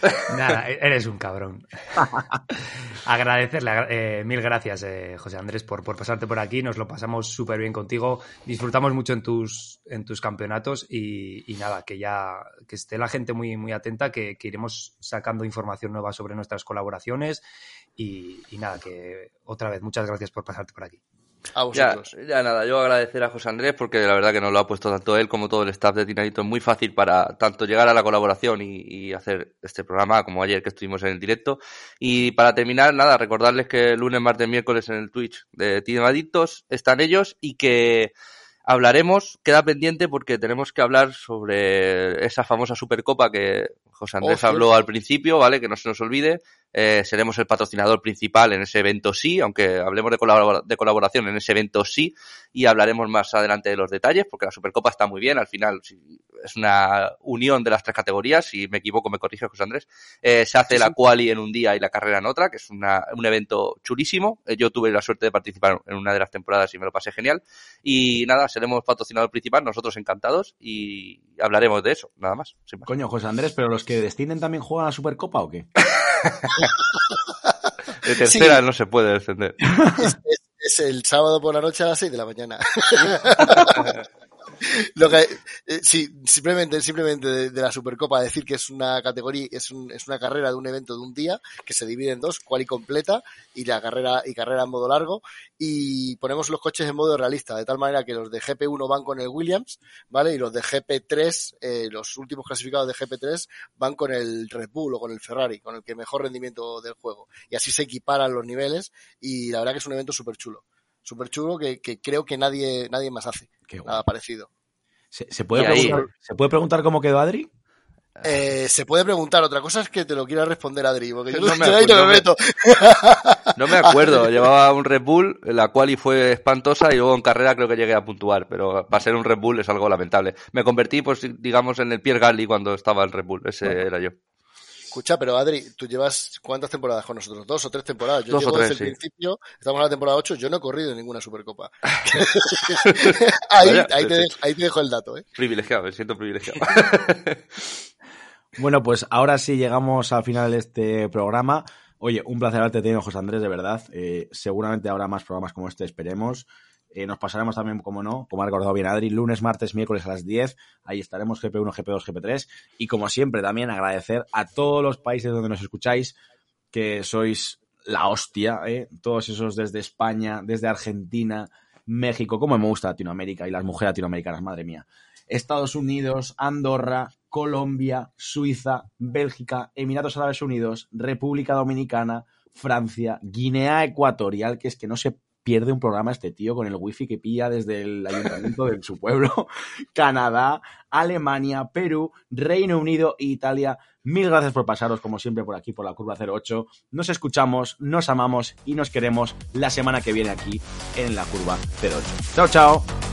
Nada, eres un cabrón. Agradecerle, eh, mil gracias, eh, José Andrés, por, por pasarte por aquí. Nos lo pasamos súper bien contigo. Disfrutamos mucho en tus, en tus campeonatos y, nada, que ya que esté la gente muy, muy atenta, que, iremos sacando información nueva sobre nuestras colaboraciones y, y nada, que otra vez, muchas gracias por pasarte por aquí. A vosotros. Ya, nada, yo agradecer a José Andrés porque la verdad que nos lo ha puesto tanto él como todo el staff de Tinadito. Es muy fácil para tanto llegar a la colaboración y, hacer este programa como ayer que estuvimos en el directo. Y para terminar, nada, recordarles que lunes, martes, miércoles en el Twitch de Tinadictos están ellos y que hablaremos, queda pendiente porque tenemos que hablar sobre esa famosa Supercopa que José Andrés oh, habló al principio, ¿vale? Que no se nos olvide. Eh, seremos el patrocinador principal en ese evento sí, aunque hablemos de, de, colaboración en ese evento sí, y hablaremos más adelante de los detalles, porque la Supercopa está muy bien, al final es una unión de las tres categorías, si me equivoco me corrige José Andrés, eh, se hace la quali en un día y la carrera en otra, que es una, un evento chulísimo, eh, yo tuve la suerte de participar en una de las temporadas y me lo pasé genial, y nada, seremos patrocinador principal, nosotros encantados, y hablaremos de eso, nada más. Coño, José Andrés, pero los que destinen también juegan a la Supercopa o qué? De tercera no se puede defender. Es, el sábado por la noche a las 6 de la mañana. Lo que, eh, sí, simplemente, simplemente de, la Supercopa decir que es una categoría, es, un, es una carrera de un evento de un día que se divide en dos, cual y completa y la carrera y carrera en modo largo y ponemos los coches en modo realista de tal manera que los de GP1 van con el Williams, ¿vale? Y los de GP3, eh, los últimos clasificados de GP3 van con el Red Bull o con el Ferrari, con el que mejor rendimiento del juego y así se equiparan los niveles y la verdad que es un evento súper chulo súper chulo que, que, creo que nadie, nadie más hace. Nada parecido. ¿Se, puede preguntar, ¿Se puede preguntar cómo quedó Adri? Eh, se puede preguntar, otra cosa es que te lo quiera responder Adri, porque yo no me, acuerdo, no me acuerdo, llevaba un Red Bull, la cual fue espantosa y luego en carrera creo que llegué a puntuar, pero para ser un Red Bull es algo lamentable. Me convertí, pues digamos, en el Pierre Gasly cuando estaba el Red Bull, ese era yo. Escucha, pero Adri, tú llevas cuántas temporadas con nosotros? ¿Dos o tres temporadas? Yo llevo desde el principio, estamos en la temporada 8, yo no he corrido en ninguna Supercopa. ahí, ahí, te, ahí, te, dejo el dato, ¿eh? Privilegiado, me siento privilegiado. bueno, pues ahora sí llegamos al final de este programa. Oye, un placer haberte tenido, José Andrés, de verdad. Eh, seguramente habrá más programas como este, esperemos. Eh, nos pasaremos también, como no, como ha recordado bien Adri, lunes, martes, miércoles a las 10. Ahí estaremos GP1, GP2, GP3. Y como siempre, también agradecer a todos los países donde nos escucháis, que sois la hostia, ¿eh? Todos esos desde España, desde Argentina, México, como me gusta Latinoamérica y las mujeres latinoamericanas, madre mía. Estados Unidos, Andorra, Colombia, Suiza, Bélgica, Emiratos Árabes Unidos, República Dominicana, Francia, Guinea Ecuatorial, que es que no se pierde un programa este tío con el wifi que pilla desde el ayuntamiento de su pueblo, Canadá, Alemania, Perú, Reino Unido e Italia. Mil gracias por pasaros, como siempre, por aquí, por la curva 08. Nos escuchamos, nos amamos y nos queremos la semana que viene aquí en la curva 08. Chao, chao.